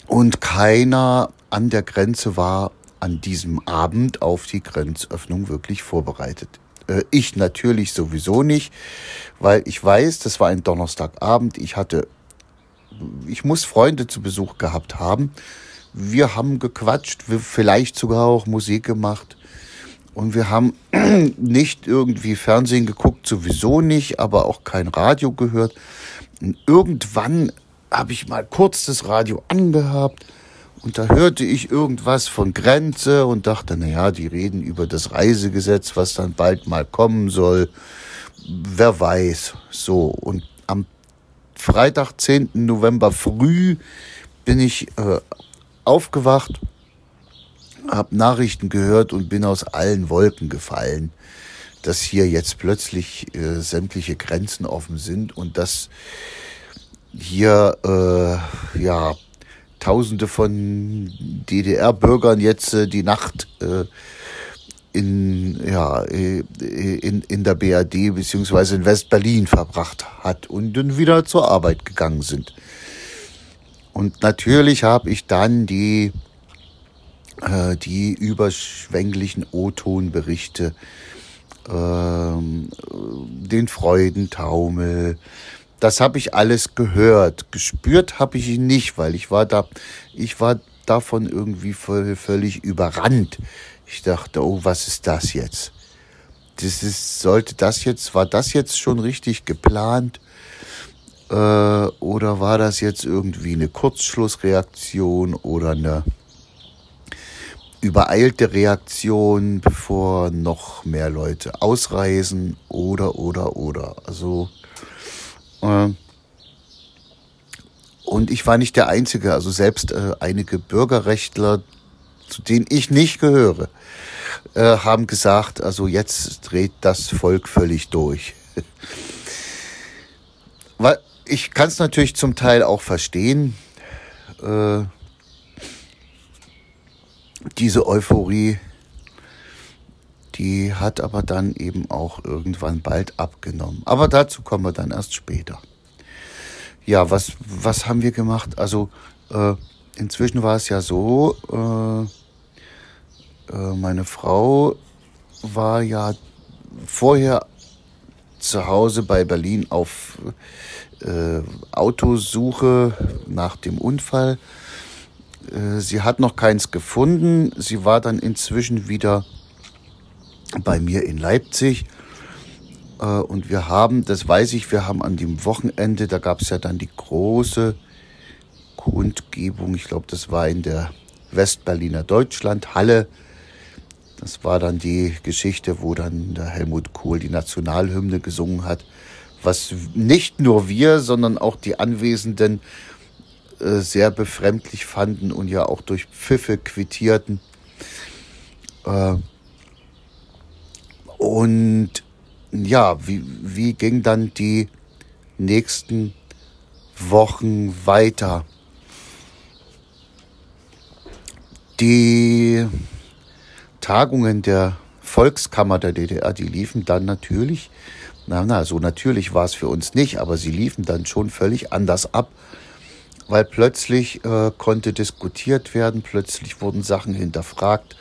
und keiner an der Grenze war an diesem Abend auf die Grenzöffnung wirklich vorbereitet. Äh, ich natürlich sowieso nicht, weil ich weiß, das war ein Donnerstagabend. Ich hatte, ich muss Freunde zu Besuch gehabt haben. Wir haben gequatscht, vielleicht sogar auch Musik gemacht. Und wir haben nicht irgendwie Fernsehen geguckt, sowieso nicht, aber auch kein Radio gehört. Und irgendwann habe ich mal kurz das Radio angehabt und da hörte ich irgendwas von Grenze und dachte, na ja, die reden über das Reisegesetz, was dann bald mal kommen soll. Wer weiß. So. Und am Freitag, 10. November früh bin ich äh, aufgewacht habe Nachrichten gehört und bin aus allen Wolken gefallen, dass hier jetzt plötzlich äh, sämtliche Grenzen offen sind und dass hier äh, ja Tausende von DDR-Bürgern jetzt äh, die Nacht äh, in, ja, äh, in, in der BRD beziehungsweise in West-Berlin verbracht hat und dann wieder zur Arbeit gegangen sind. Und natürlich habe ich dann die äh, die überschwänglichen O-Ton-Berichte, äh, den Freudentaumel, das habe ich alles gehört. Gespürt habe ich ihn nicht, weil ich war da, ich war davon irgendwie völlig überrannt. Ich dachte, oh, was ist das jetzt? Das ist, sollte das jetzt, war das jetzt schon richtig geplant? Äh, oder war das jetzt irgendwie eine Kurzschlussreaktion oder eine übereilte Reaktion, bevor noch mehr Leute ausreisen oder, oder, oder. Also, und ich war nicht der Einzige, also selbst äh, einige Bürgerrechtler, zu denen ich nicht gehöre, äh, haben gesagt, also jetzt dreht das Volk völlig durch. Weil ich kann es natürlich zum Teil auch verstehen. Äh, diese Euphorie, die hat aber dann eben auch irgendwann bald abgenommen. Aber dazu kommen wir dann erst später. Ja, was, was haben wir gemacht? Also äh, inzwischen war es ja so, äh, äh, meine Frau war ja vorher zu Hause bei Berlin auf äh, Autosuche nach dem Unfall. Äh, sie hat noch keins gefunden. Sie war dann inzwischen wieder bei mir in Leipzig. Äh, und wir haben, das weiß ich, wir haben an dem Wochenende, da gab es ja dann die große Kundgebung. Ich glaube, das war in der Westberliner Deutschlandhalle. Das war dann die Geschichte, wo dann der Helmut Kohl die Nationalhymne gesungen hat, was nicht nur wir, sondern auch die Anwesenden äh, sehr befremdlich fanden und ja auch durch Pfiffe quittierten. Äh, und ja, wie, wie ging dann die nächsten Wochen weiter? Die Tagungen der Volkskammer der DDR, die liefen dann natürlich, na, na, so natürlich war es für uns nicht, aber sie liefen dann schon völlig anders ab, weil plötzlich äh, konnte diskutiert werden, plötzlich wurden Sachen hinterfragt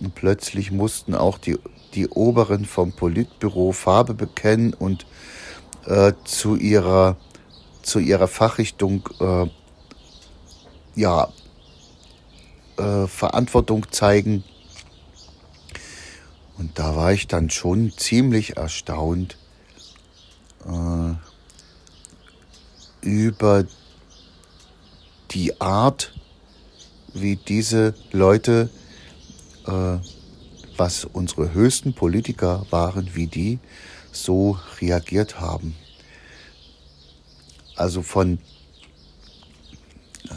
und plötzlich mussten auch die, die Oberen vom Politbüro Farbe bekennen und äh, zu ihrer zu ihrer Fachrichtung äh, ja äh, Verantwortung zeigen. Und da war ich dann schon ziemlich erstaunt äh, über die Art, wie diese Leute, äh, was unsere höchsten Politiker waren, wie die so reagiert haben. Also von, äh,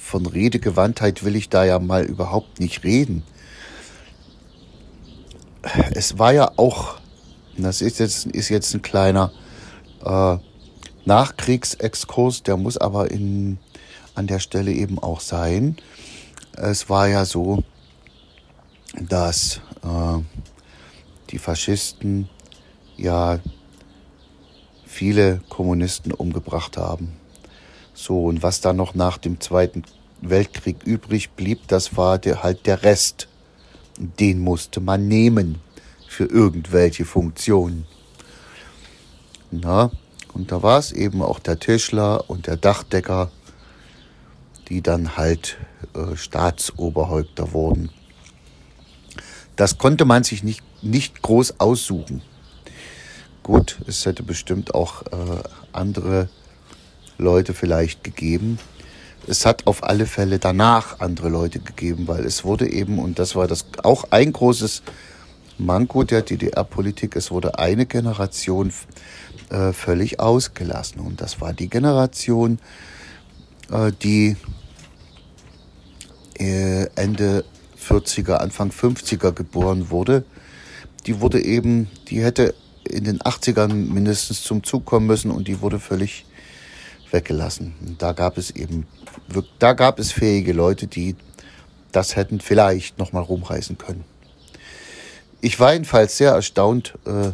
von Redegewandtheit will ich da ja mal überhaupt nicht reden es war ja auch, das ist jetzt, ist jetzt ein kleiner äh, Nachkriegsexkurs, der muss aber in, an der Stelle eben auch sein. Es war ja so, dass äh, die Faschisten ja viele Kommunisten umgebracht haben. So, und was da noch nach dem Zweiten Weltkrieg übrig blieb, das war der, halt der Rest den musste man nehmen für irgendwelche Funktionen. Na, und da war es eben auch der Tischler und der Dachdecker, die dann halt äh, Staatsoberhäupter wurden. Das konnte man sich nicht, nicht groß aussuchen. Gut, es hätte bestimmt auch äh, andere Leute vielleicht gegeben, es hat auf alle Fälle danach andere Leute gegeben, weil es wurde eben, und das war das auch ein großes Manko der DDR-Politik, es wurde eine Generation äh, völlig ausgelassen. Und das war die Generation, äh, die äh, Ende 40er, Anfang 50er geboren wurde. Die wurde eben, die hätte in den 80ern mindestens zum Zug kommen müssen und die wurde völlig weggelassen. Und da gab es eben, da gab es fähige Leute, die das hätten vielleicht nochmal rumreißen können. Ich war jedenfalls sehr erstaunt, äh,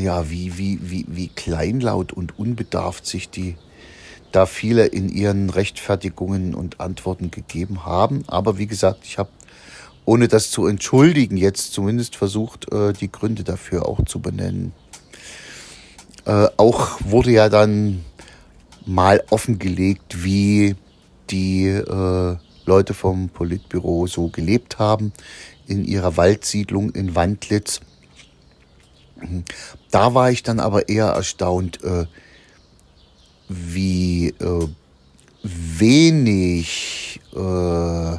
ja, wie, wie, wie, wie kleinlaut und unbedarft sich die da viele in ihren Rechtfertigungen und Antworten gegeben haben. Aber wie gesagt, ich habe, ohne das zu entschuldigen, jetzt zumindest versucht, äh, die Gründe dafür auch zu benennen. Äh, auch wurde ja dann mal offengelegt, wie die äh, Leute vom Politbüro so gelebt haben in ihrer Waldsiedlung in Wandlitz. Da war ich dann aber eher erstaunt, wie äh, wenig äh,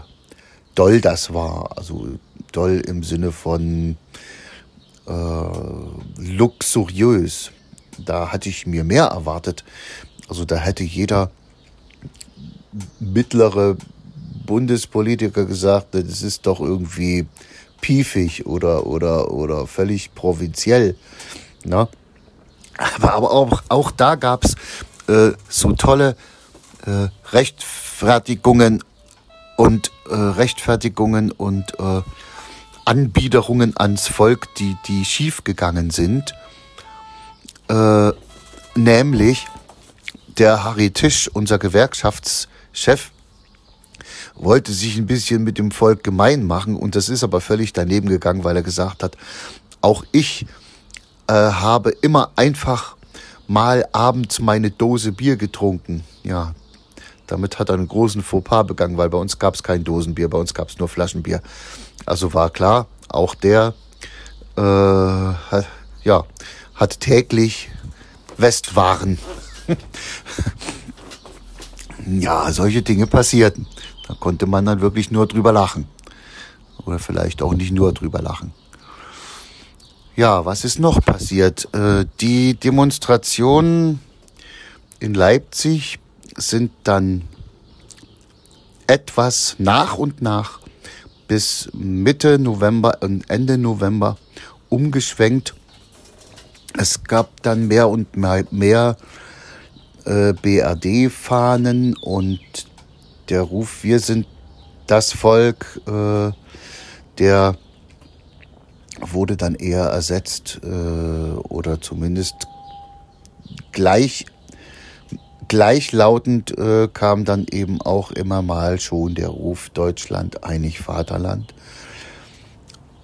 doll das war. Also doll im Sinne von äh, luxuriös. Da hatte ich mir mehr erwartet. Also da hätte jeder mittlere Bundespolitiker gesagt, das ist doch irgendwie piefig oder, oder, oder völlig provinziell. Ne? Aber, aber auch, auch da gab es äh, so tolle äh, Rechtfertigungen und äh, Rechtfertigungen und äh, Anbiederungen ans Volk, die, die schiefgegangen sind. Äh, nämlich der Harry Tisch, unser Gewerkschaftschef, wollte sich ein bisschen mit dem Volk gemein machen und das ist aber völlig daneben gegangen, weil er gesagt hat, auch ich äh, habe immer einfach mal abends meine Dose Bier getrunken. Ja, damit hat er einen großen Fauxpas begangen, weil bei uns gab es kein Dosenbier, bei uns gab es nur Flaschenbier. Also war klar, auch der äh, hat, ja, hat täglich Westwaren. ja, solche Dinge passierten. Da konnte man dann wirklich nur drüber lachen. Oder vielleicht auch nicht nur drüber lachen. Ja, was ist noch passiert? Äh, die Demonstrationen in Leipzig sind dann etwas nach und nach bis Mitte November und Ende November umgeschwenkt. Es gab dann mehr und mehr, äh, BRD-Fahnen und der Ruf, wir sind das Volk, äh, der wurde dann eher ersetzt äh, oder zumindest gleich gleichlautend äh, kam dann eben auch immer mal schon der Ruf Deutschland einig Vaterland.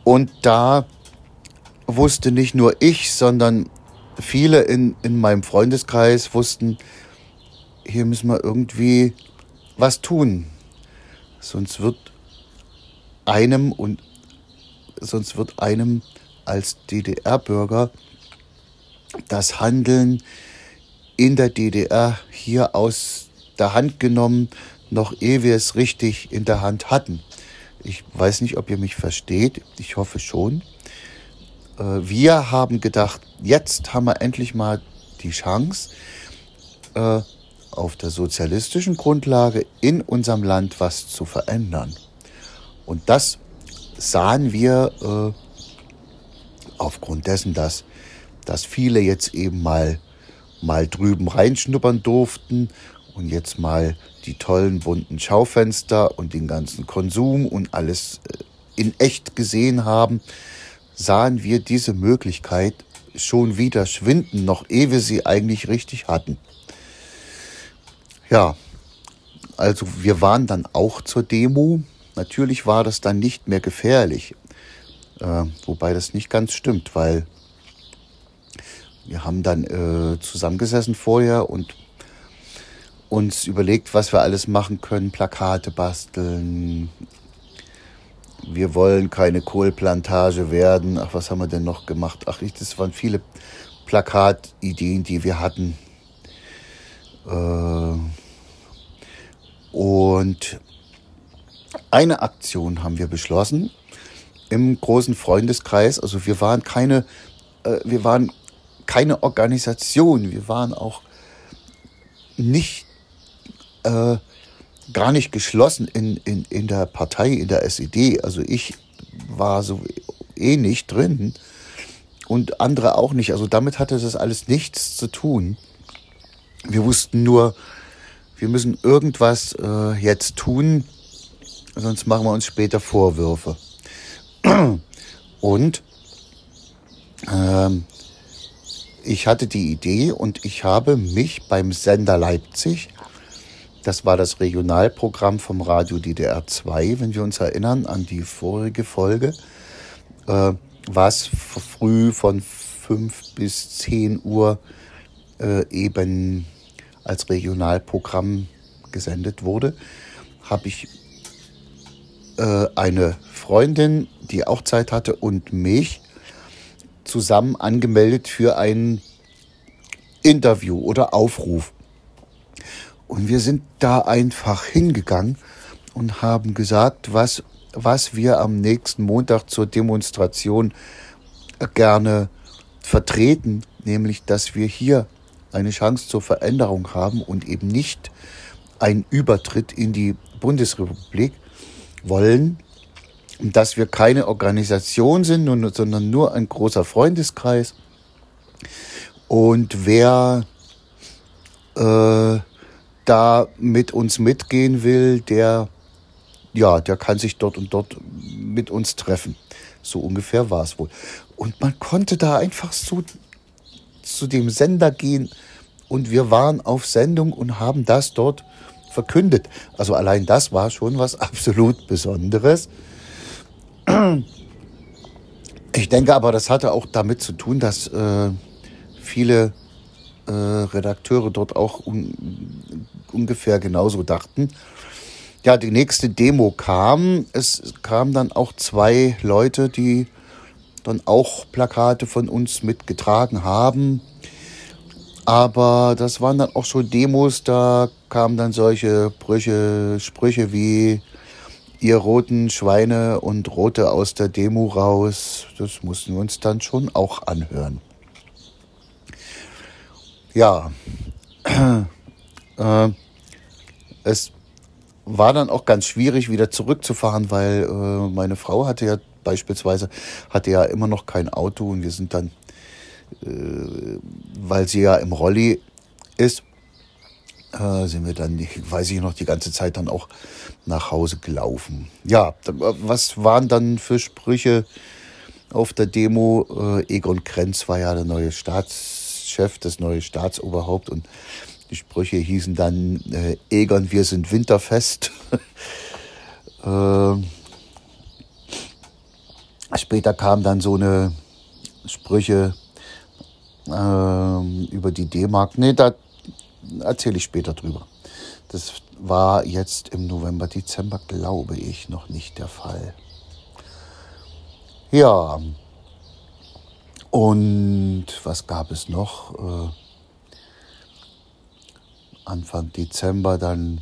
Und da wusste nicht nur ich, sondern viele in, in meinem Freundeskreis wussten, hier müssen wir irgendwie was tun. Sonst wird einem und sonst wird einem als DDR-Bürger das Handeln in der DDR hier aus der Hand genommen, noch ehe wir es richtig in der Hand hatten. Ich weiß nicht, ob ihr mich versteht. Ich hoffe schon. Äh, wir haben gedacht, jetzt haben wir endlich mal die Chance, äh, auf der sozialistischen Grundlage in unserem Land was zu verändern. Und das sahen wir äh, aufgrund dessen, dass, dass viele jetzt eben mal mal drüben reinschnuppern durften und jetzt mal die tollen bunten Schaufenster und den ganzen Konsum und alles äh, in echt gesehen haben, sahen wir diese Möglichkeit schon wieder schwinden, noch ehe wir sie eigentlich richtig hatten. Ja, also wir waren dann auch zur Demo. Natürlich war das dann nicht mehr gefährlich, äh, wobei das nicht ganz stimmt, weil wir haben dann äh, zusammengesessen vorher und uns überlegt, was wir alles machen können. Plakate basteln. Wir wollen keine Kohlplantage werden. Ach, was haben wir denn noch gemacht? Ach, das waren viele Plakatideen, die wir hatten. Äh, und eine Aktion haben wir beschlossen im großen Freundeskreis. Also wir waren keine, äh, wir waren keine Organisation. Wir waren auch nicht, äh, gar nicht geschlossen in, in, in der Partei, in der SED. Also ich war so eh nicht drin und andere auch nicht. Also damit hatte das alles nichts zu tun. Wir wussten nur, wir müssen irgendwas äh, jetzt tun, sonst machen wir uns später Vorwürfe. Und ähm, ich hatte die Idee und ich habe mich beim Sender Leipzig, das war das Regionalprogramm vom Radio DDR 2, wenn wir uns erinnern an die vorige Folge, äh, was früh von 5 bis 10 Uhr äh, eben als Regionalprogramm gesendet wurde, habe ich äh, eine Freundin, die auch Zeit hatte, und mich zusammen angemeldet für ein Interview oder Aufruf. Und wir sind da einfach hingegangen und haben gesagt, was, was wir am nächsten Montag zur Demonstration gerne vertreten, nämlich dass wir hier eine Chance zur Veränderung haben und eben nicht einen Übertritt in die Bundesrepublik wollen, dass wir keine Organisation sind, sondern nur ein großer Freundeskreis. Und wer äh, da mit uns mitgehen will, der, ja, der kann sich dort und dort mit uns treffen. So ungefähr war es wohl. Und man konnte da einfach so zu dem Sender gehen und wir waren auf Sendung und haben das dort verkündet. Also allein das war schon was absolut Besonderes. Ich denke aber, das hatte auch damit zu tun, dass äh, viele äh, Redakteure dort auch un ungefähr genauso dachten. Ja, die nächste Demo kam. Es kamen dann auch zwei Leute, die dann auch Plakate von uns mitgetragen haben. Aber das waren dann auch schon Demos, da kamen dann solche Brüche, Sprüche wie ihr roten Schweine und Rote aus der Demo raus. Das mussten wir uns dann schon auch anhören. Ja, äh, es war dann auch ganz schwierig, wieder zurückzufahren, weil äh, meine Frau hatte ja beispielsweise hatte ja immer noch kein Auto und wir sind dann, äh, weil sie ja im Rolli ist, äh, sind wir dann, weiß ich noch, die ganze Zeit dann auch nach Hause gelaufen. Ja, was waren dann für Sprüche auf der Demo? Äh, Egon Krenz war ja der neue Staatschef, das neue Staatsoberhaupt und die Sprüche hießen dann äh, Egon, wir sind winterfest. äh, später kam dann so eine Sprüche äh, über die D-Mark. Nee, da erzähle ich später drüber. Das war jetzt im November, Dezember, glaube ich, noch nicht der Fall. Ja. Und was gab es noch? Äh, Anfang Dezember dann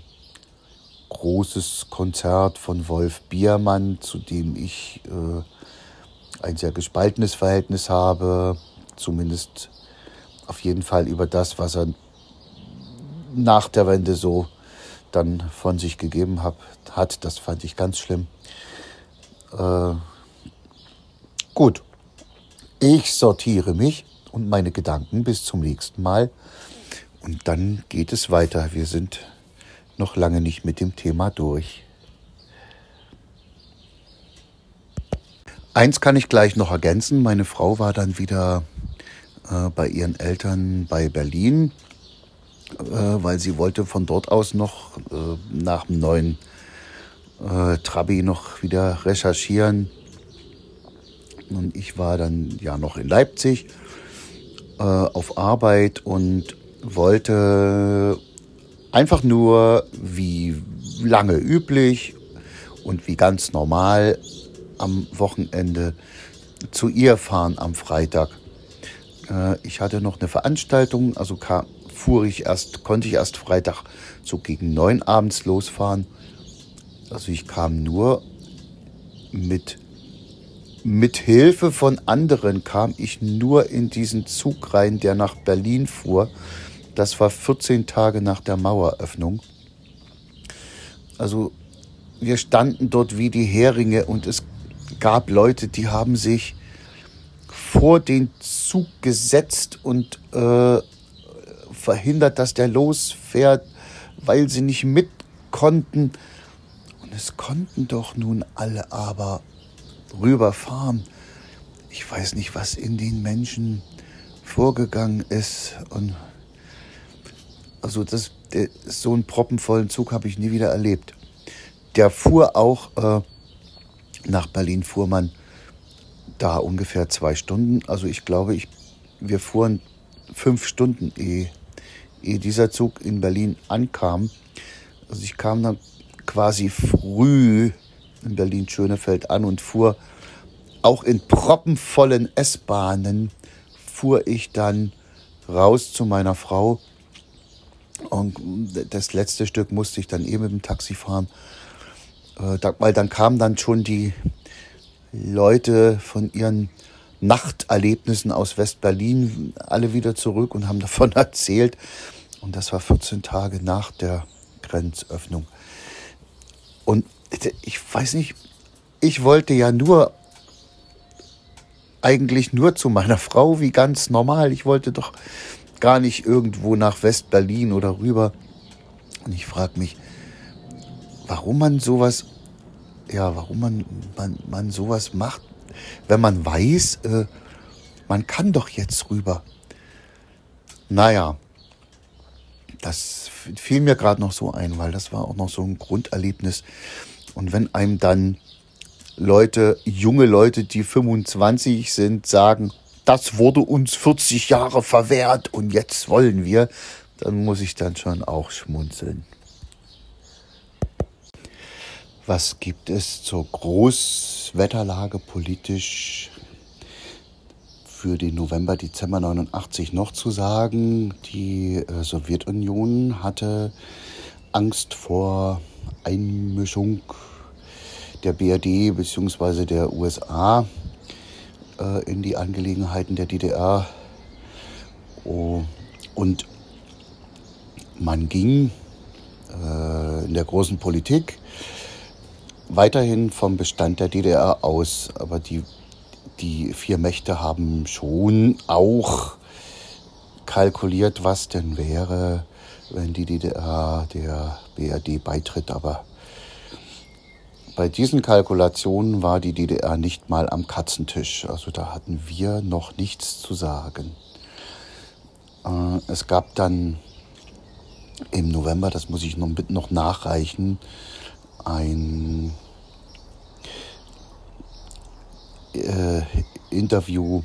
großes Konzert von Wolf Biermann, zu dem ich äh, ein sehr gespaltenes Verhältnis habe, zumindest auf jeden Fall über das, was er nach der Wende so dann von sich gegeben hab, hat. Das fand ich ganz schlimm. Äh, gut, ich sortiere mich und meine Gedanken bis zum nächsten Mal. Und dann geht es weiter. Wir sind noch lange nicht mit dem Thema durch. Eins kann ich gleich noch ergänzen. Meine Frau war dann wieder äh, bei ihren Eltern bei Berlin weil sie wollte von dort aus noch äh, nach dem neuen äh, Trabi noch wieder recherchieren. Und ich war dann ja noch in Leipzig äh, auf Arbeit und wollte einfach nur wie lange üblich und wie ganz normal am Wochenende zu ihr fahren am Freitag. Äh, ich hatte noch eine Veranstaltung, also kam, fuhr ich erst, konnte ich erst Freitag so gegen neun abends losfahren. Also ich kam nur mit, mit Hilfe von anderen kam ich nur in diesen Zug rein, der nach Berlin fuhr. Das war 14 Tage nach der Maueröffnung. Also wir standen dort wie die Heringe und es gab Leute, die haben sich vor den Zug gesetzt und äh, verhindert, dass der losfährt, weil sie nicht mit konnten. Und es konnten doch nun alle aber rüberfahren. Ich weiß nicht, was in den Menschen vorgegangen ist. Und also das, der, so einen proppenvollen Zug habe ich nie wieder erlebt. Der fuhr auch äh, nach Berlin, fuhr man da ungefähr zwei Stunden. Also ich glaube, ich, wir fuhren fünf Stunden, ehe, ehe dieser Zug in Berlin ankam. Also ich kam dann quasi früh in Berlin-Schönefeld an und fuhr auch in proppenvollen S-Bahnen fuhr ich dann raus zu meiner Frau. Und das letzte Stück musste ich dann eben mit dem Taxi fahren. Äh, weil dann kamen dann schon die Leute von ihren Nachterlebnissen aus West-Berlin alle wieder zurück und haben davon erzählt. Und das war 14 Tage nach der Grenzöffnung. Und ich weiß nicht, ich wollte ja nur, eigentlich nur zu meiner Frau, wie ganz normal. Ich wollte doch gar nicht irgendwo nach West-Berlin oder rüber. Und ich frage mich, warum man sowas, ja, warum man, man, man sowas macht, wenn man weiß, äh, man kann doch jetzt rüber. Naja, das fiel mir gerade noch so ein, weil das war auch noch so ein Grunderlebnis. Und wenn einem dann Leute, junge Leute, die 25 sind, sagen, das wurde uns 40 Jahre verwehrt und jetzt wollen wir, dann muss ich dann schon auch schmunzeln. Was gibt es zur Großwetterlage politisch für den November, Dezember 89 noch zu sagen? Die äh, Sowjetunion hatte Angst vor Einmischung der BRD bzw. der USA äh, in die Angelegenheiten der DDR. Oh, und man ging äh, in der großen Politik weiterhin vom Bestand der DDR aus, aber die, die vier Mächte haben schon auch kalkuliert, was denn wäre, wenn die DDR der BRD beitritt. Aber bei diesen Kalkulationen war die DDR nicht mal am Katzentisch. Also da hatten wir noch nichts zu sagen. Äh, es gab dann im November, das muss ich noch nachreichen, ein äh, Interview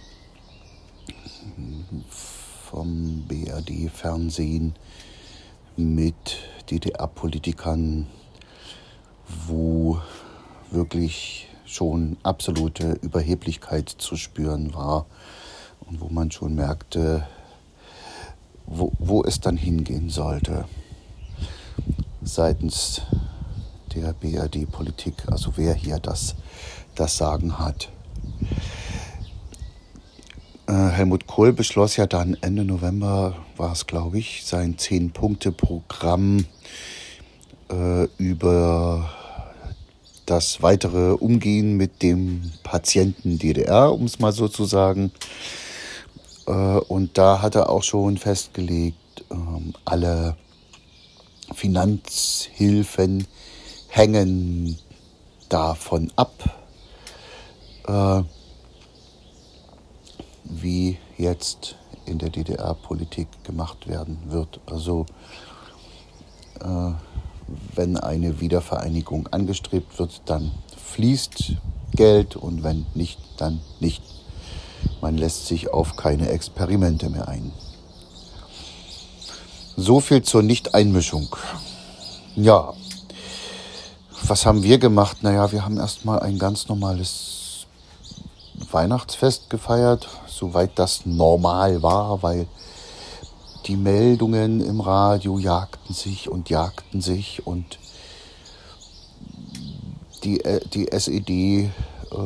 vom BRD-Fernsehen mit DDR-Politikern, wo wirklich schon absolute Überheblichkeit zu spüren war und wo man schon merkte, wo, wo es dann hingehen sollte. Seitens der BRD-Politik, also wer hier das, das Sagen hat. Äh, Helmut Kohl beschloss ja dann Ende November, war es glaube ich, sein Zehn-Punkte-Programm äh, über das weitere Umgehen mit dem Patienten DDR, um es mal so zu sagen. Äh, und da hat er auch schon festgelegt, ähm, alle Finanzhilfen hängen davon ab, äh, wie jetzt in der DDR Politik gemacht werden wird. Also äh, wenn eine Wiedervereinigung angestrebt wird, dann fließt Geld und wenn nicht, dann nicht. Man lässt sich auf keine Experimente mehr ein. So viel zur Nichteinmischung. Ja, was haben wir gemacht? Naja, wir haben erstmal ein ganz normales Weihnachtsfest gefeiert, soweit das normal war, weil die Meldungen im Radio jagten sich und jagten sich und die, äh, die SED äh,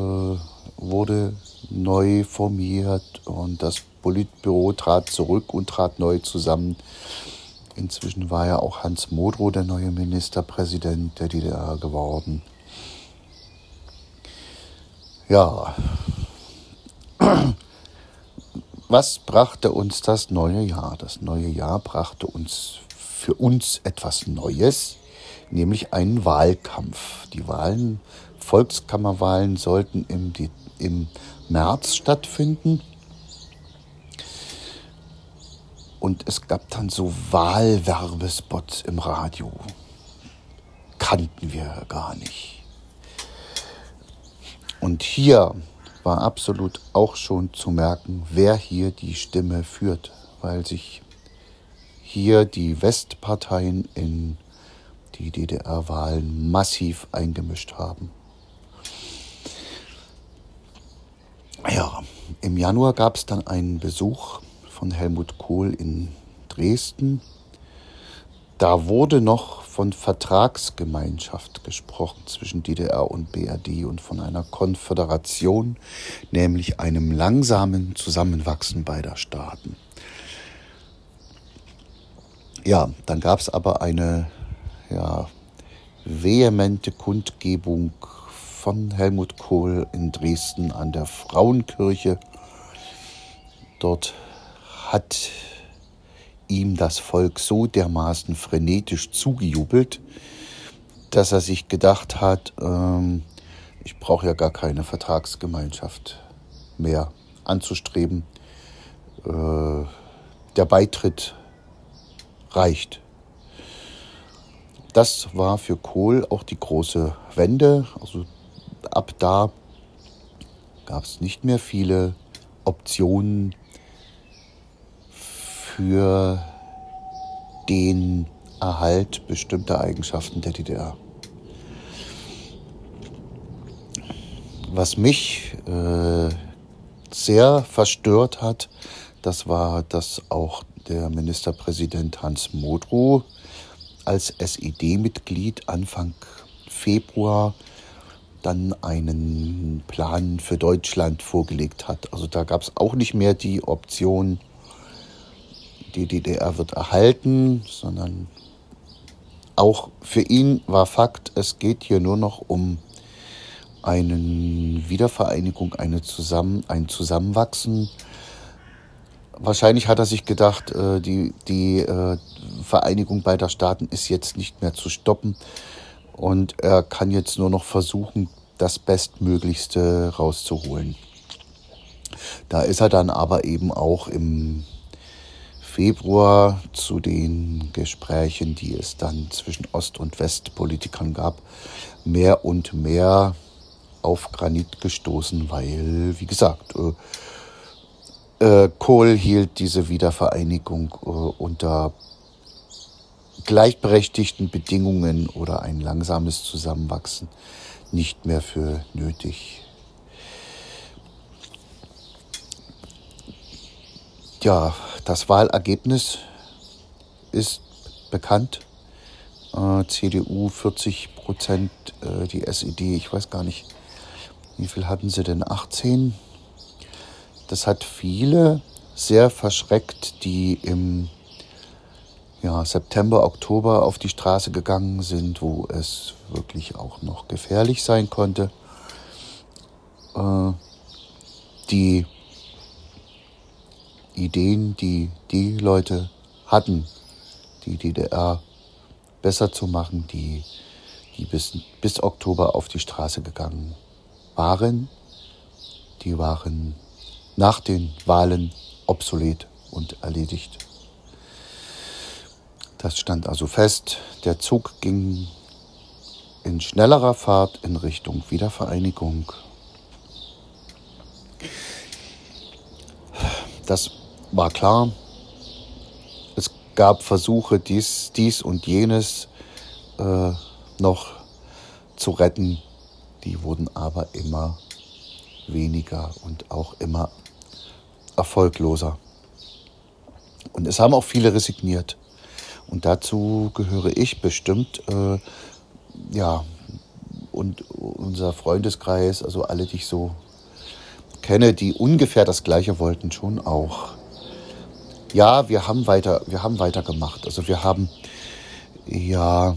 wurde neu formiert und das Politbüro trat zurück und trat neu zusammen. Inzwischen war ja auch Hans Modrow der neue Ministerpräsident der DDR geworden. Ja, was brachte uns das neue Jahr? Das neue Jahr brachte uns für uns etwas Neues, nämlich einen Wahlkampf. Die Wahlen, Volkskammerwahlen sollten im, im März stattfinden. Und es gab dann so Wahlwerbespots im Radio. Kannten wir gar nicht. Und hier war absolut auch schon zu merken, wer hier die Stimme führt. weil sich hier die Westparteien in die DDR-Wahlen massiv eingemischt haben. Ja, im Januar gab es dann einen Besuch von Helmut Kohl in Dresden. Da wurde noch von Vertragsgemeinschaft gesprochen zwischen DDR und BRD und von einer Konföderation, nämlich einem langsamen Zusammenwachsen beider Staaten. Ja, dann gab es aber eine ja, vehemente Kundgebung von Helmut Kohl in Dresden an der Frauenkirche. Dort hat ihm das Volk so dermaßen frenetisch zugejubelt, dass er sich gedacht hat, ähm, ich brauche ja gar keine Vertragsgemeinschaft mehr anzustreben. Äh, der Beitritt reicht. Das war für Kohl auch die große Wende. Also ab da gab es nicht mehr viele Optionen für den Erhalt bestimmter Eigenschaften der DDR. Was mich äh, sehr verstört hat, das war, dass auch der Ministerpräsident Hans Modrow als SED-Mitglied Anfang Februar dann einen Plan für Deutschland vorgelegt hat. Also da gab es auch nicht mehr die Option, die DDR wird erhalten, sondern auch für ihn war Fakt, es geht hier nur noch um eine Wiedervereinigung, eine Zusammen, ein Zusammenwachsen. Wahrscheinlich hat er sich gedacht, äh, die, die äh, Vereinigung beider Staaten ist jetzt nicht mehr zu stoppen und er kann jetzt nur noch versuchen, das Bestmöglichste rauszuholen. Da ist er dann aber eben auch im Februar zu den Gesprächen, die es dann zwischen Ost- und Westpolitikern gab, mehr und mehr auf Granit gestoßen, weil, wie gesagt, äh, äh, Kohl hielt diese Wiedervereinigung äh, unter gleichberechtigten Bedingungen oder ein langsames Zusammenwachsen nicht mehr für nötig. Ja, das Wahlergebnis ist bekannt. Äh, CDU 40 Prozent, äh, die SED, ich weiß gar nicht, wie viel hatten sie denn? 18. Das hat viele sehr verschreckt, die im ja, September, Oktober auf die Straße gegangen sind, wo es wirklich auch noch gefährlich sein konnte. Äh, die Ideen, die die Leute hatten, die DDR besser zu machen, die, die bis, bis Oktober auf die Straße gegangen waren, die waren nach den Wahlen obsolet und erledigt. Das stand also fest. Der Zug ging in schnellerer Fahrt in Richtung Wiedervereinigung. Das war klar, es gab Versuche, dies, dies und jenes äh, noch zu retten. Die wurden aber immer weniger und auch immer erfolgloser. Und es haben auch viele resigniert. Und dazu gehöre ich bestimmt, äh, ja, und unser Freundeskreis, also alle, die ich so kenne, die ungefähr das Gleiche wollten, schon auch ja, wir haben weiter, wir haben weitergemacht. Also wir haben ja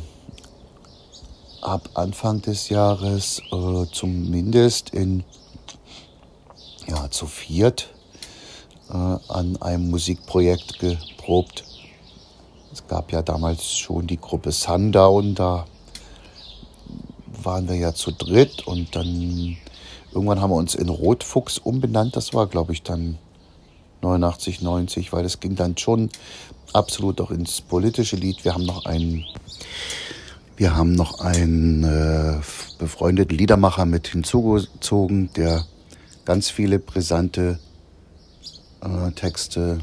ab Anfang des Jahres äh, zumindest in ja zu viert äh, an einem Musikprojekt geprobt. Es gab ja damals schon die Gruppe Sundown, da waren wir ja zu dritt und dann irgendwann haben wir uns in Rotfuchs umbenannt. Das war, glaube ich, dann 89, 90, weil es ging dann schon absolut auch ins politische Lied. Wir haben noch einen, wir haben noch einen äh, befreundeten Liedermacher mit hinzugezogen, der ganz viele brisante äh, Texte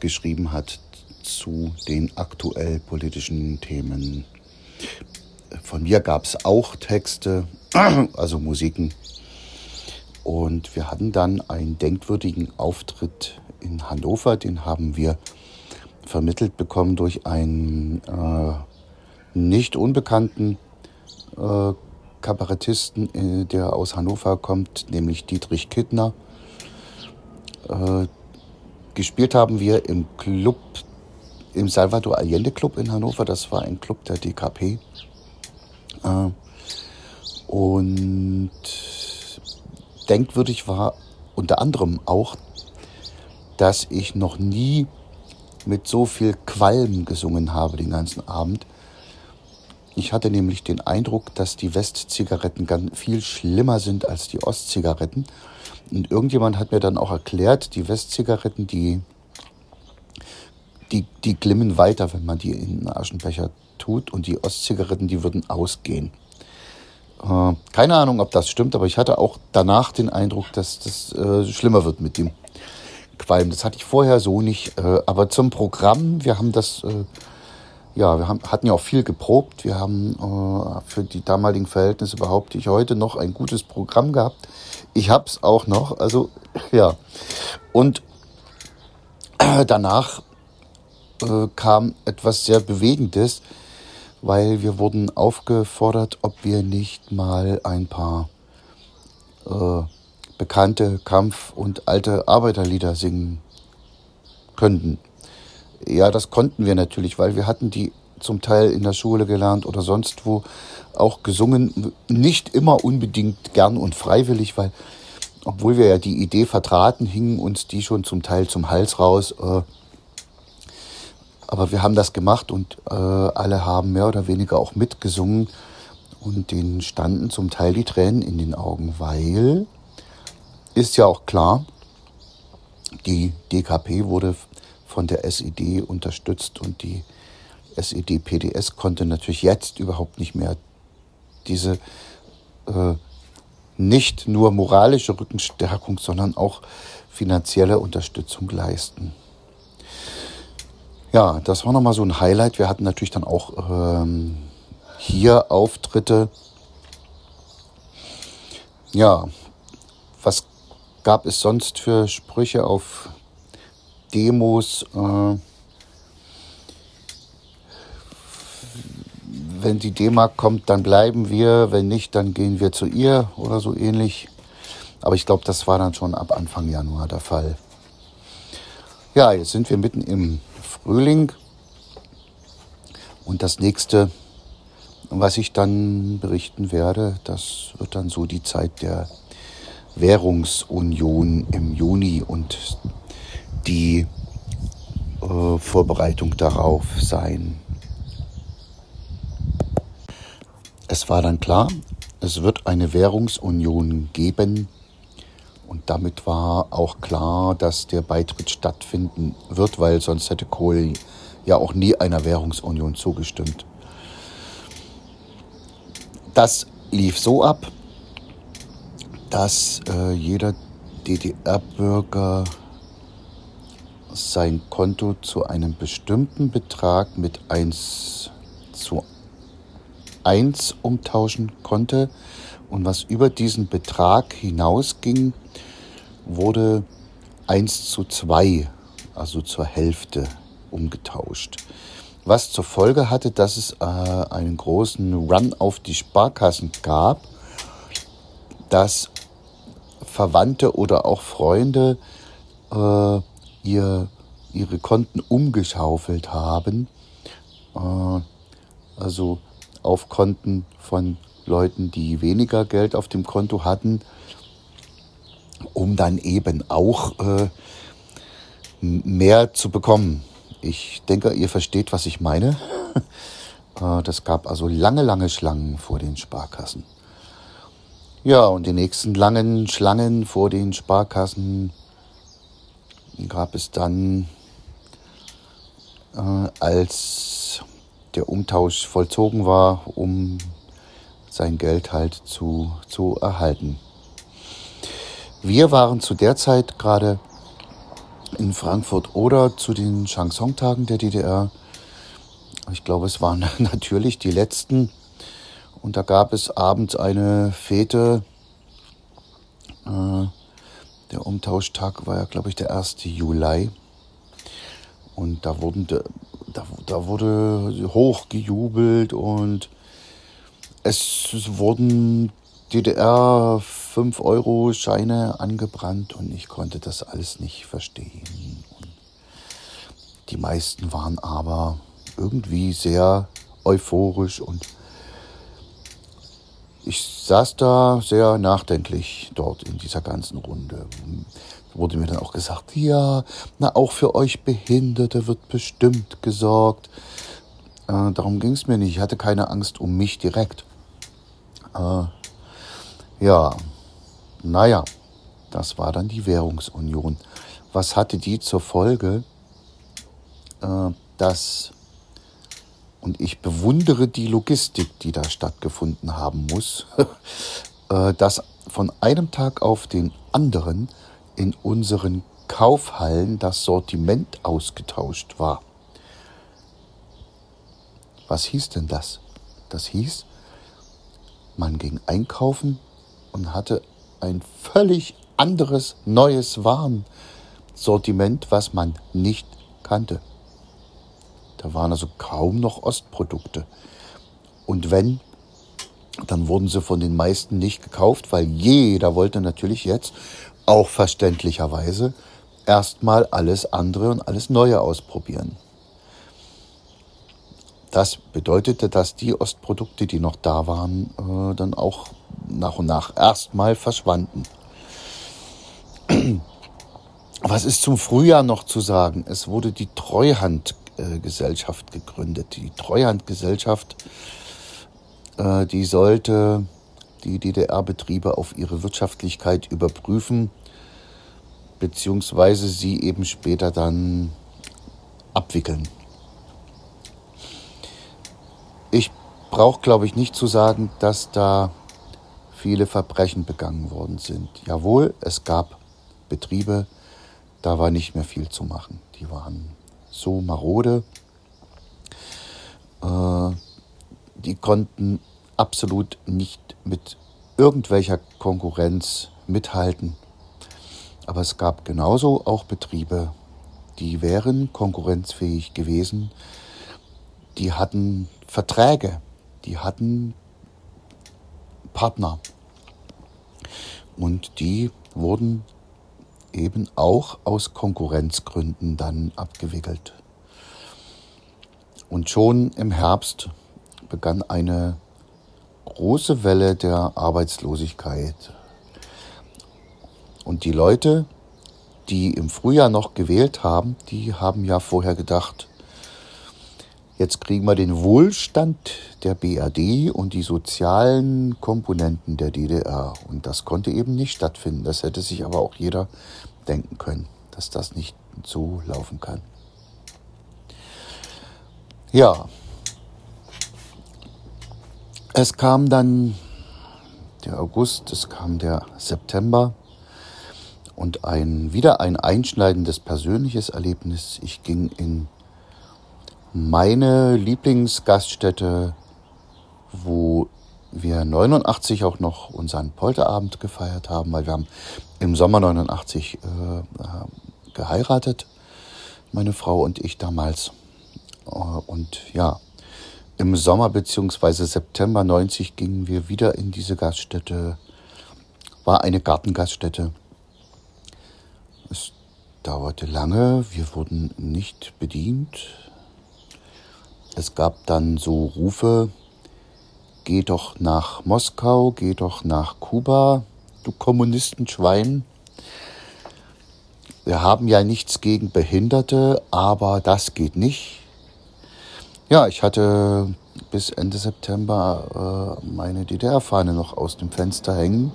geschrieben hat zu den aktuell politischen Themen. Von mir gab es auch Texte, also Musiken. Und wir hatten dann einen denkwürdigen Auftritt in Hannover, den haben wir vermittelt bekommen durch einen äh, nicht unbekannten äh, Kabarettisten, äh, der aus Hannover kommt, nämlich Dietrich Kittner. Äh, gespielt haben wir im Club, im Salvador Allende Club in Hannover. Das war ein Club der DKP. Äh, und denkwürdig war unter anderem auch, dass ich noch nie mit so viel Qualm gesungen habe den ganzen Abend. Ich hatte nämlich den Eindruck, dass die Westzigaretten viel schlimmer sind als die Ostzigaretten. Und irgendjemand hat mir dann auch erklärt, die Westzigaretten, die, die, die glimmen weiter, wenn man die in einen Aschenbecher tut. Und die Ostzigaretten, die würden ausgehen. Äh, keine Ahnung, ob das stimmt, aber ich hatte auch danach den Eindruck, dass das äh, schlimmer wird mit dem Qualm. Das hatte ich vorher so nicht. Äh, aber zum Programm, wir haben das, äh, ja, wir haben, hatten ja auch viel geprobt. Wir haben äh, für die damaligen Verhältnisse behaupte ich heute noch ein gutes Programm gehabt. Ich hab's auch noch, also ja. Und äh, danach kam etwas sehr Bewegendes, weil wir wurden aufgefordert, ob wir nicht mal ein paar äh, bekannte Kampf- und alte Arbeiterlieder singen könnten. Ja, das konnten wir natürlich, weil wir hatten die zum Teil in der Schule gelernt oder sonst wo auch gesungen. Nicht immer unbedingt gern und freiwillig, weil obwohl wir ja die Idee vertraten, hingen uns die schon zum Teil zum Hals raus. Äh, aber wir haben das gemacht und äh, alle haben mehr oder weniger auch mitgesungen und denen standen zum Teil die Tränen in den Augen, weil ist ja auch klar, die DKP wurde von der SED unterstützt und die SED-PDS konnte natürlich jetzt überhaupt nicht mehr diese äh, nicht nur moralische Rückenstärkung, sondern auch finanzielle Unterstützung leisten. Ja, das war nochmal so ein Highlight. Wir hatten natürlich dann auch ähm, hier Auftritte. Ja, was gab es sonst für Sprüche auf Demos? Äh, wenn die D-Mark kommt, dann bleiben wir, wenn nicht, dann gehen wir zu ihr oder so ähnlich. Aber ich glaube, das war dann schon ab Anfang Januar der Fall. Ja, jetzt sind wir mitten im Frühling und das nächste, was ich dann berichten werde, das wird dann so die Zeit der Währungsunion im Juni und die äh, Vorbereitung darauf sein. Es war dann klar, es wird eine Währungsunion geben und damit war auch klar, dass der Beitritt stattfinden wird, weil sonst hätte Kohl ja auch nie einer Währungsunion zugestimmt. Das lief so ab, dass äh, jeder DDR-Bürger sein Konto zu einem bestimmten Betrag mit 1 zu 1 umtauschen konnte. Und was über diesen Betrag hinausging, wurde 1 zu 2, also zur Hälfte, umgetauscht. Was zur Folge hatte, dass es äh, einen großen Run auf die Sparkassen gab, dass Verwandte oder auch Freunde äh, ihr, ihre Konten umgeschaufelt haben. Äh, also auf Konten von Leuten, die weniger Geld auf dem Konto hatten, um dann eben auch äh, mehr zu bekommen. Ich denke, ihr versteht, was ich meine. Äh, das gab also lange, lange Schlangen vor den Sparkassen. Ja, und die nächsten langen Schlangen vor den Sparkassen gab es dann, äh, als der Umtausch vollzogen war, um sein Geld halt zu, zu erhalten. Wir waren zu der Zeit gerade in Frankfurt oder zu den Chanson-Tagen der DDR. Ich glaube, es waren natürlich die letzten. Und da gab es abends eine Fete. Äh, der Umtauschtag war ja, glaube ich, der 1. Juli. Und da, wurden, da, da wurde hoch gejubelt und es wurden DDR 5-Euro-Scheine angebrannt und ich konnte das alles nicht verstehen. Und die meisten waren aber irgendwie sehr euphorisch und ich saß da sehr nachdenklich dort in dieser ganzen Runde. Wurde mir dann auch gesagt, ja, na auch für euch Behinderte wird bestimmt gesorgt. Äh, darum ging es mir nicht. Ich hatte keine Angst um mich direkt. Äh, ja, naja, das war dann die Währungsunion. Was hatte die zur Folge? Äh, dass und ich bewundere die Logistik, die da stattgefunden haben muss, äh, dass von einem Tag auf den anderen in unseren Kaufhallen das Sortiment ausgetauscht war. Was hieß denn das? Das hieß, man ging einkaufen und hatte ein völlig anderes neues Warensortiment, was man nicht kannte. Da waren also kaum noch Ostprodukte. Und wenn, dann wurden sie von den meisten nicht gekauft, weil jeder wollte natürlich jetzt, auch verständlicherweise, erstmal alles andere und alles Neue ausprobieren. Das bedeutete, dass die Ostprodukte, die noch da waren, äh, dann auch nach und nach erstmal verschwanden. Was ist zum Frühjahr noch zu sagen? Es wurde die Treuhand äh, gegründet. Die Treuhandgesellschaft, äh, die sollte die DDR-Betriebe auf ihre Wirtschaftlichkeit überprüfen, beziehungsweise sie eben später dann abwickeln. Ich brauche, glaube ich, nicht zu sagen, dass da viele Verbrechen begangen worden sind. Jawohl, es gab Betriebe, da war nicht mehr viel zu machen. Die waren so marode. Äh, die konnten absolut nicht mit irgendwelcher Konkurrenz mithalten. Aber es gab genauso auch Betriebe, die wären konkurrenzfähig gewesen. Die hatten Verträge, die hatten Partner. Und die wurden eben auch aus Konkurrenzgründen dann abgewickelt. Und schon im Herbst begann eine große Welle der Arbeitslosigkeit. Und die Leute, die im Frühjahr noch gewählt haben, die haben ja vorher gedacht, Jetzt kriegen wir den Wohlstand der BRD und die sozialen Komponenten der DDR. Und das konnte eben nicht stattfinden. Das hätte sich aber auch jeder denken können, dass das nicht so laufen kann. Ja, es kam dann der August, es kam der September und ein, wieder ein einschneidendes persönliches Erlebnis. Ich ging in meine Lieblingsgaststätte, wo wir 89 auch noch unseren Polterabend gefeiert haben, weil wir haben im Sommer 89 äh, äh, geheiratet, meine Frau und ich damals. Äh, und ja, im Sommer bzw. September 90 gingen wir wieder in diese Gaststätte. War eine Gartengaststätte. Es dauerte lange, wir wurden nicht bedient. Es gab dann so Rufe, geh doch nach Moskau, geh doch nach Kuba, du Kommunistenschwein. Wir haben ja nichts gegen Behinderte, aber das geht nicht. Ja, ich hatte bis Ende September äh, meine DDR-Fahne noch aus dem Fenster hängen.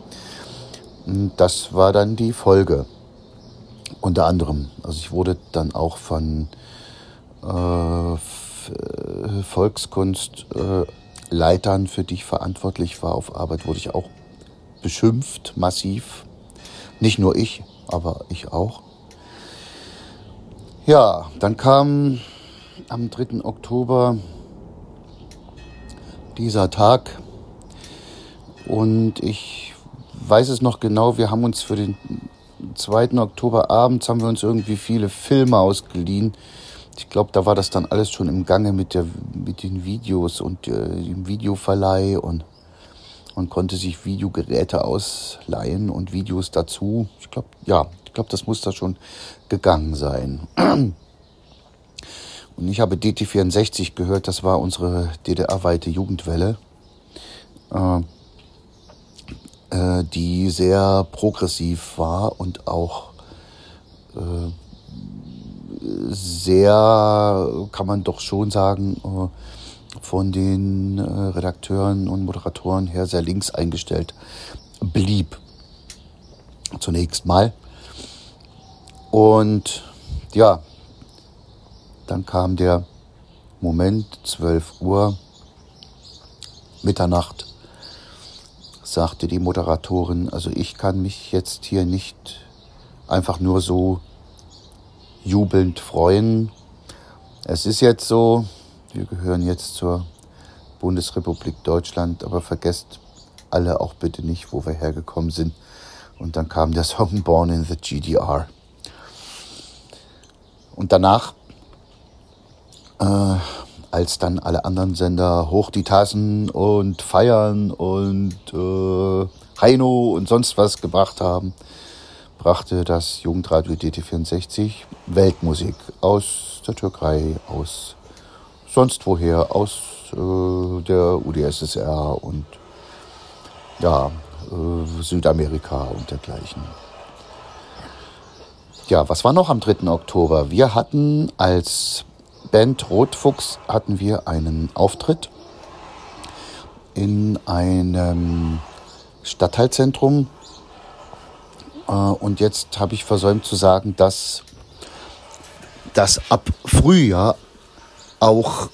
Und das war dann die Folge. Unter anderem. Also ich wurde dann auch von äh, Volkskunstleitern, für die ich verantwortlich war auf Arbeit, wurde ich auch beschimpft, massiv. Nicht nur ich, aber ich auch. Ja, dann kam am 3. Oktober dieser Tag und ich weiß es noch genau, wir haben uns für den 2. Oktober abends haben wir uns irgendwie viele Filme ausgeliehen. Ich glaube, da war das dann alles schon im Gange mit, der, mit den Videos und äh, dem Videoverleih und man konnte sich Videogeräte ausleihen und Videos dazu. Ich glaube, ja, ich glaube, das muss da schon gegangen sein. Und ich habe DT64 gehört, das war unsere DDR-weite Jugendwelle. Äh, äh, die sehr progressiv war und auch äh, sehr, kann man doch schon sagen, äh, von den äh, Redakteuren und Moderatoren her sehr links eingestellt blieb. Zunächst mal. Und ja, dann kam der Moment, 12 Uhr, Mitternacht sagte die Moderatorin, also ich kann mich jetzt hier nicht einfach nur so jubelnd freuen. Es ist jetzt so, wir gehören jetzt zur Bundesrepublik Deutschland, aber vergesst alle auch bitte nicht, wo wir hergekommen sind. Und dann kam der Song Born in the GDR. Und danach äh, als dann alle anderen Sender hoch die Tassen und feiern und äh, Heino und sonst was gebracht haben, brachte das Jugendradio DT64 Weltmusik aus der Türkei, aus sonst woher, aus äh, der UdSSR und ja, äh, Südamerika und dergleichen. Ja, was war noch am 3. Oktober? Wir hatten als Band Rotfuchs hatten wir einen Auftritt in einem Stadtteilzentrum. Äh, und jetzt habe ich versäumt zu sagen, dass, dass ab Frühjahr auch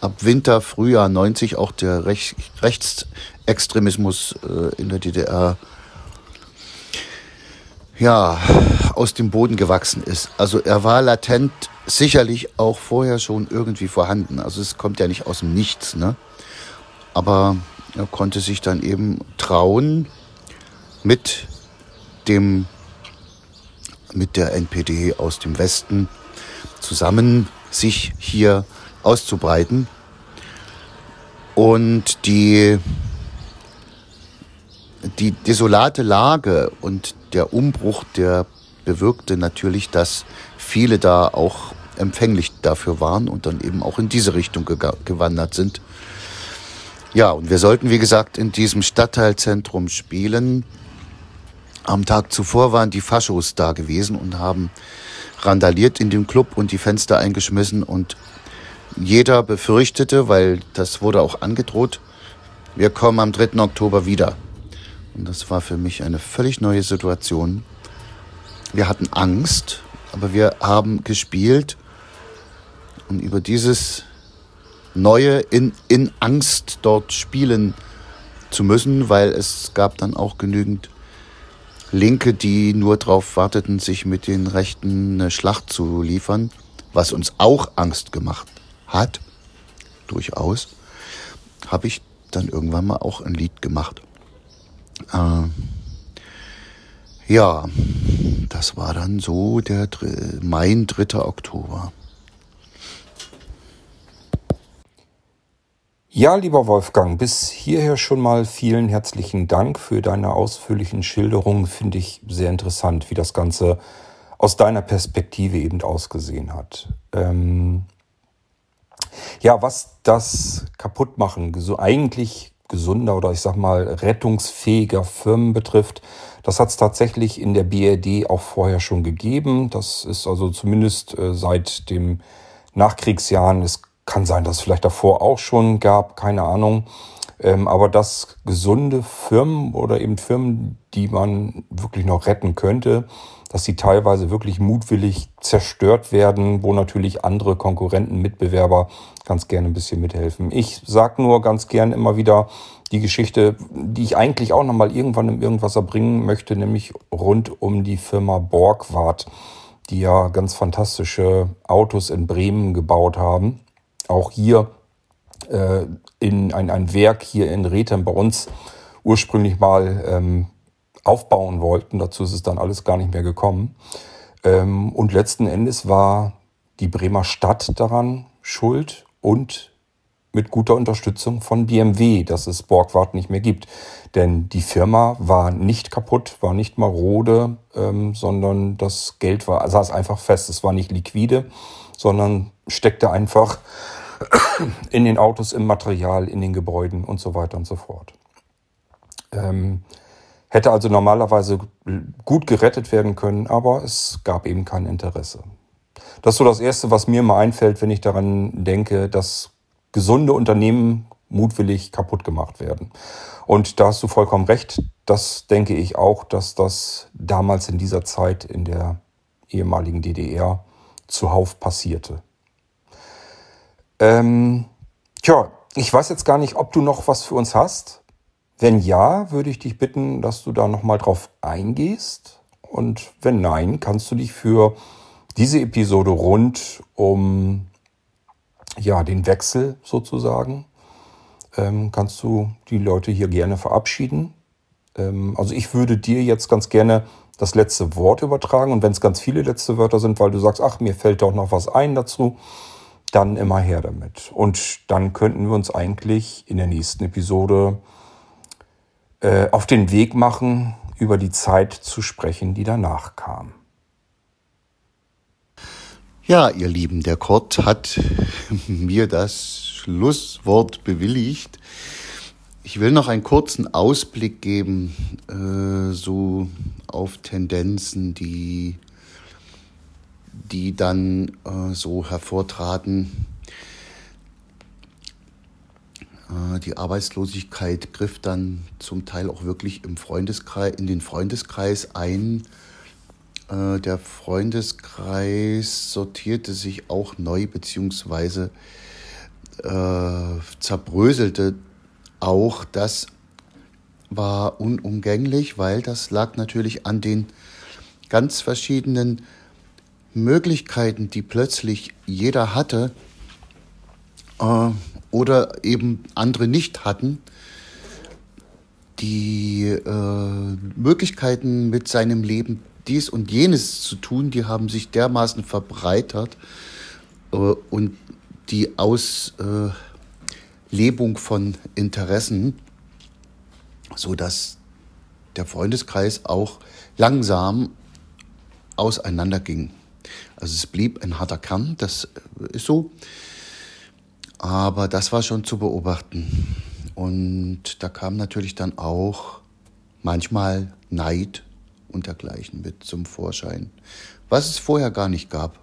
ab Winter, Frühjahr 90 auch der Rech Rechtsextremismus äh, in der DDR ja, aus dem Boden gewachsen ist. Also er war latent sicherlich auch vorher schon irgendwie vorhanden. Also es kommt ja nicht aus dem Nichts, ne? Aber er konnte sich dann eben trauen, mit dem, mit der NPD aus dem Westen zusammen sich hier auszubreiten. Und die, die desolate Lage und der Umbruch, der bewirkte natürlich, dass viele da auch empfänglich dafür waren und dann eben auch in diese Richtung gewandert sind. Ja, und wir sollten, wie gesagt, in diesem Stadtteilzentrum spielen. Am Tag zuvor waren die Faschos da gewesen und haben randaliert in dem Club und die Fenster eingeschmissen und jeder befürchtete, weil das wurde auch angedroht, wir kommen am 3. Oktober wieder. Und das war für mich eine völlig neue Situation. Wir hatten Angst, aber wir haben gespielt und über dieses Neue in, in Angst dort spielen zu müssen, weil es gab dann auch genügend Linke, die nur darauf warteten, sich mit den Rechten eine Schlacht zu liefern, was uns auch Angst gemacht hat, durchaus, habe ich dann irgendwann mal auch ein Lied gemacht. Äh, ja, das war dann so der mein 3. Oktober. Ja, lieber Wolfgang, bis hierher schon mal vielen herzlichen Dank für deine ausführlichen Schilderungen. Finde ich sehr interessant, wie das Ganze aus deiner Perspektive eben ausgesehen hat. Ähm ja, was das Kaputtmachen so eigentlich gesunder oder ich sag mal rettungsfähiger Firmen betrifft, das hat es tatsächlich in der BRD auch vorher schon gegeben. Das ist also zumindest äh, seit dem Nachkriegsjahren. Es kann sein, dass es vielleicht davor auch schon gab, keine Ahnung. Ähm, aber dass gesunde Firmen oder eben Firmen, die man wirklich noch retten könnte, dass sie teilweise wirklich mutwillig zerstört werden, wo natürlich andere Konkurrenten, Mitbewerber ganz gerne ein bisschen mithelfen. Ich sag nur ganz gern immer wieder die Geschichte, die ich eigentlich auch nochmal irgendwann im Irgendwas erbringen möchte, nämlich rund um die Firma Borgward die ja ganz fantastische Autos in Bremen gebaut haben. Auch hier äh, in ein, ein Werk hier in Rethem bei uns ursprünglich mal ähm, aufbauen wollten. Dazu ist es dann alles gar nicht mehr gekommen. Ähm, und letzten Endes war die Bremer Stadt daran schuld und mit guter Unterstützung von BMW, dass es Borgward nicht mehr gibt. Denn die Firma war nicht kaputt, war nicht marode, ähm, sondern das Geld war, saß einfach fest. Es war nicht liquide, sondern steckte einfach in den Autos, im Material, in den Gebäuden und so weiter und so fort. Ähm, hätte also normalerweise gut gerettet werden können, aber es gab eben kein Interesse. Das ist so das Erste, was mir mal einfällt, wenn ich daran denke, dass gesunde Unternehmen mutwillig kaputt gemacht werden. Und da hast du vollkommen recht. Das denke ich auch, dass das damals in dieser Zeit in der ehemaligen DDR zuhauf passierte. Ähm, tja, ich weiß jetzt gar nicht, ob du noch was für uns hast. Wenn ja, würde ich dich bitten, dass du da nochmal drauf eingehst. Und wenn nein, kannst du dich für diese Episode rund um ja, den Wechsel sozusagen, ähm, kannst du die Leute hier gerne verabschieden. Ähm, also ich würde dir jetzt ganz gerne das letzte Wort übertragen und wenn es ganz viele letzte Wörter sind, weil du sagst, ach, mir fällt doch noch was ein dazu, dann immer her damit. Und dann könnten wir uns eigentlich in der nächsten Episode äh, auf den Weg machen, über die Zeit zu sprechen, die danach kam. Ja, ihr Lieben, der Kurt hat mir das Schlusswort bewilligt. Ich will noch einen kurzen Ausblick geben, äh, so auf Tendenzen, die, die dann äh, so hervortraten. Äh, die Arbeitslosigkeit griff dann zum Teil auch wirklich im Freundeskreis, in den Freundeskreis ein äh, der Freundeskreis sortierte sich auch neu beziehungsweise äh, zerbröselte auch. Das war unumgänglich, weil das lag natürlich an den ganz verschiedenen Möglichkeiten, die plötzlich jeder hatte äh, oder eben andere nicht hatten. Die äh, Möglichkeiten mit seinem Leben dies und jenes zu tun, die haben sich dermaßen verbreitert äh, und die Auslebung von Interessen, so dass der Freundeskreis auch langsam auseinanderging. Also es blieb ein harter Kern, das ist so, aber das war schon zu beobachten. Und da kam natürlich dann auch manchmal Neid und dergleichen mit zum Vorschein, was es vorher gar nicht gab,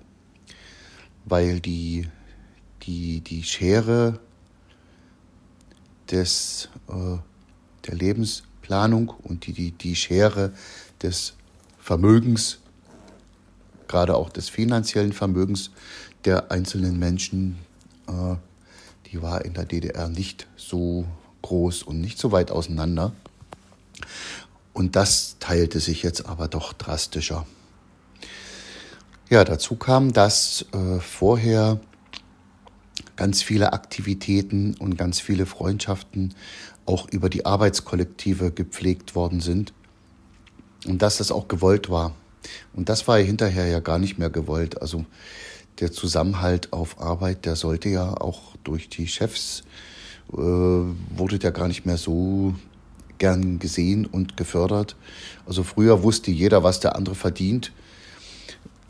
weil die, die, die Schere des, äh, der Lebensplanung und die, die, die Schere des Vermögens, gerade auch des finanziellen Vermögens der einzelnen Menschen, äh, die war in der DDR nicht so groß und nicht so weit auseinander. Und das teilte sich jetzt aber doch drastischer. Ja, dazu kam, dass äh, vorher ganz viele Aktivitäten und ganz viele Freundschaften auch über die Arbeitskollektive gepflegt worden sind und dass das auch gewollt war. Und das war hinterher ja gar nicht mehr gewollt. Also der Zusammenhalt auf Arbeit, der sollte ja auch durch die Chefs, äh, wurde der gar nicht mehr so gern gesehen und gefördert. Also früher wusste jeder, was der andere verdient.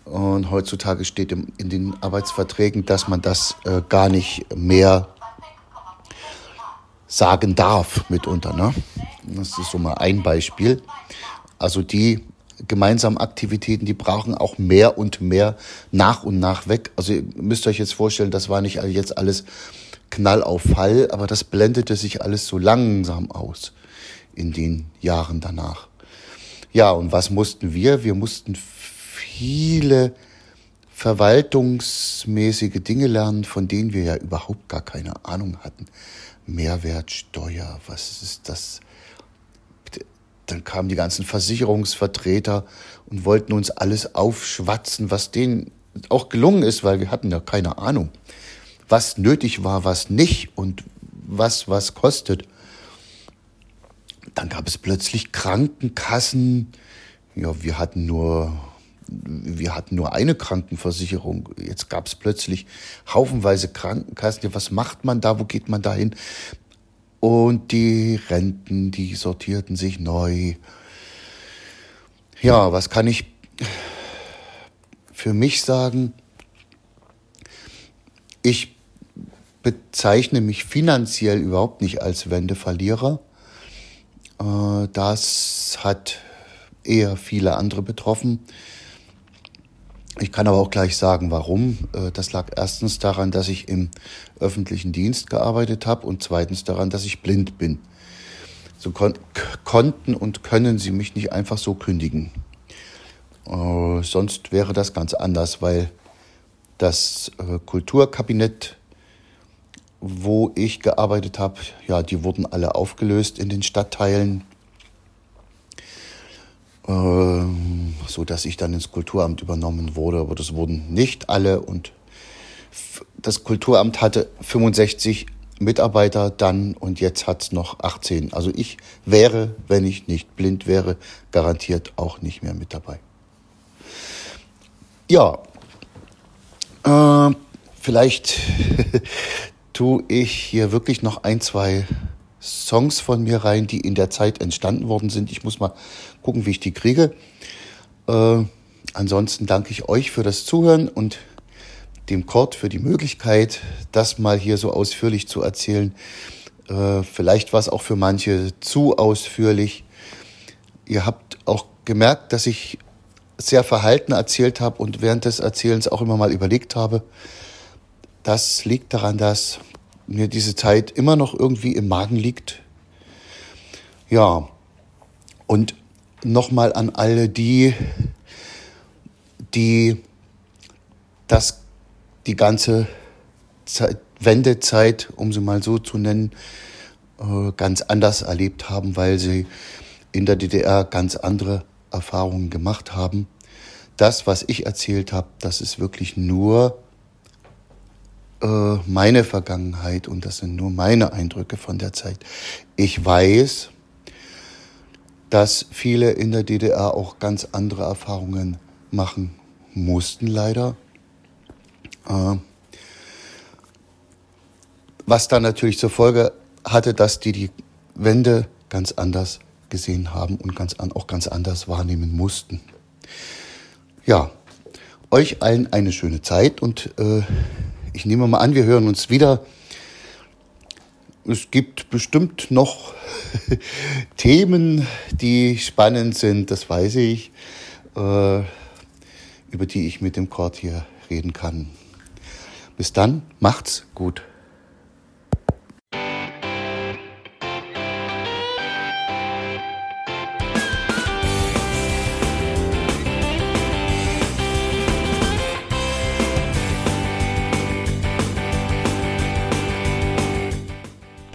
Und heutzutage steht in den Arbeitsverträgen, dass man das äh, gar nicht mehr sagen darf mitunter. Ne? Das ist so mal ein Beispiel. Also die gemeinsamen Aktivitäten, die brauchen auch mehr und mehr nach und nach weg. Also ihr müsst euch jetzt vorstellen, das war nicht jetzt alles Knall auf Fall, aber das blendete sich alles so langsam aus in den Jahren danach. Ja, und was mussten wir? Wir mussten viele verwaltungsmäßige Dinge lernen, von denen wir ja überhaupt gar keine Ahnung hatten. Mehrwertsteuer, was ist das? Dann kamen die ganzen Versicherungsvertreter und wollten uns alles aufschwatzen, was denen auch gelungen ist, weil wir hatten ja keine Ahnung, was nötig war, was nicht und was was kostet. Dann gab es plötzlich Krankenkassen. Ja, wir hatten nur wir hatten nur eine Krankenversicherung. Jetzt gab es plötzlich haufenweise Krankenkassen. Ja, was macht man da? Wo geht man da hin? Und die Renten, die sortierten sich neu. Ja, was kann ich für mich sagen? Ich bezeichne mich finanziell überhaupt nicht als Wendeverlierer. Äh, das hat eher viele andere betroffen. Ich kann aber auch gleich sagen, warum. Äh, das lag erstens daran, dass ich im öffentlichen Dienst gearbeitet habe und zweitens daran, dass ich blind bin. So kon konnten und können sie mich nicht einfach so kündigen. Äh, sonst wäre das ganz anders, weil das äh, Kulturkabinett, wo ich gearbeitet habe, ja, die wurden alle aufgelöst in den Stadtteilen so dass ich dann ins Kulturamt übernommen wurde. Aber das wurden nicht alle und das Kulturamt hatte 65 Mitarbeiter dann und jetzt hat es noch 18. Also ich wäre, wenn ich nicht blind wäre, garantiert auch nicht mehr mit dabei. Ja, äh, vielleicht tue ich hier wirklich noch ein, zwei Songs von mir rein, die in der Zeit entstanden worden sind. Ich muss mal gucken, wie ich die kriege. Äh, ansonsten danke ich euch für das Zuhören und dem Kurt für die Möglichkeit, das mal hier so ausführlich zu erzählen. Äh, vielleicht war es auch für manche zu ausführlich. Ihr habt auch gemerkt, dass ich sehr verhalten erzählt habe und während des Erzählens auch immer mal überlegt habe. Das liegt daran, dass mir diese Zeit immer noch irgendwie im Magen liegt. Ja, und nochmal an alle die, die das, die ganze Zeit, Wendezeit, um sie mal so zu nennen, äh, ganz anders erlebt haben, weil sie in der DDR ganz andere Erfahrungen gemacht haben. Das, was ich erzählt habe, das ist wirklich nur äh, meine Vergangenheit und das sind nur meine Eindrücke von der Zeit. Ich weiß, dass viele in der DDR auch ganz andere Erfahrungen machen mussten, leider. Äh, was dann natürlich zur Folge hatte, dass die die Wende ganz anders gesehen haben und ganz an, auch ganz anders wahrnehmen mussten. Ja, euch allen eine schöne Zeit und äh, ich nehme mal an, wir hören uns wieder. Es gibt bestimmt noch Themen, die spannend sind, das weiß ich, äh, über die ich mit dem Kord hier reden kann. Bis dann, macht's gut.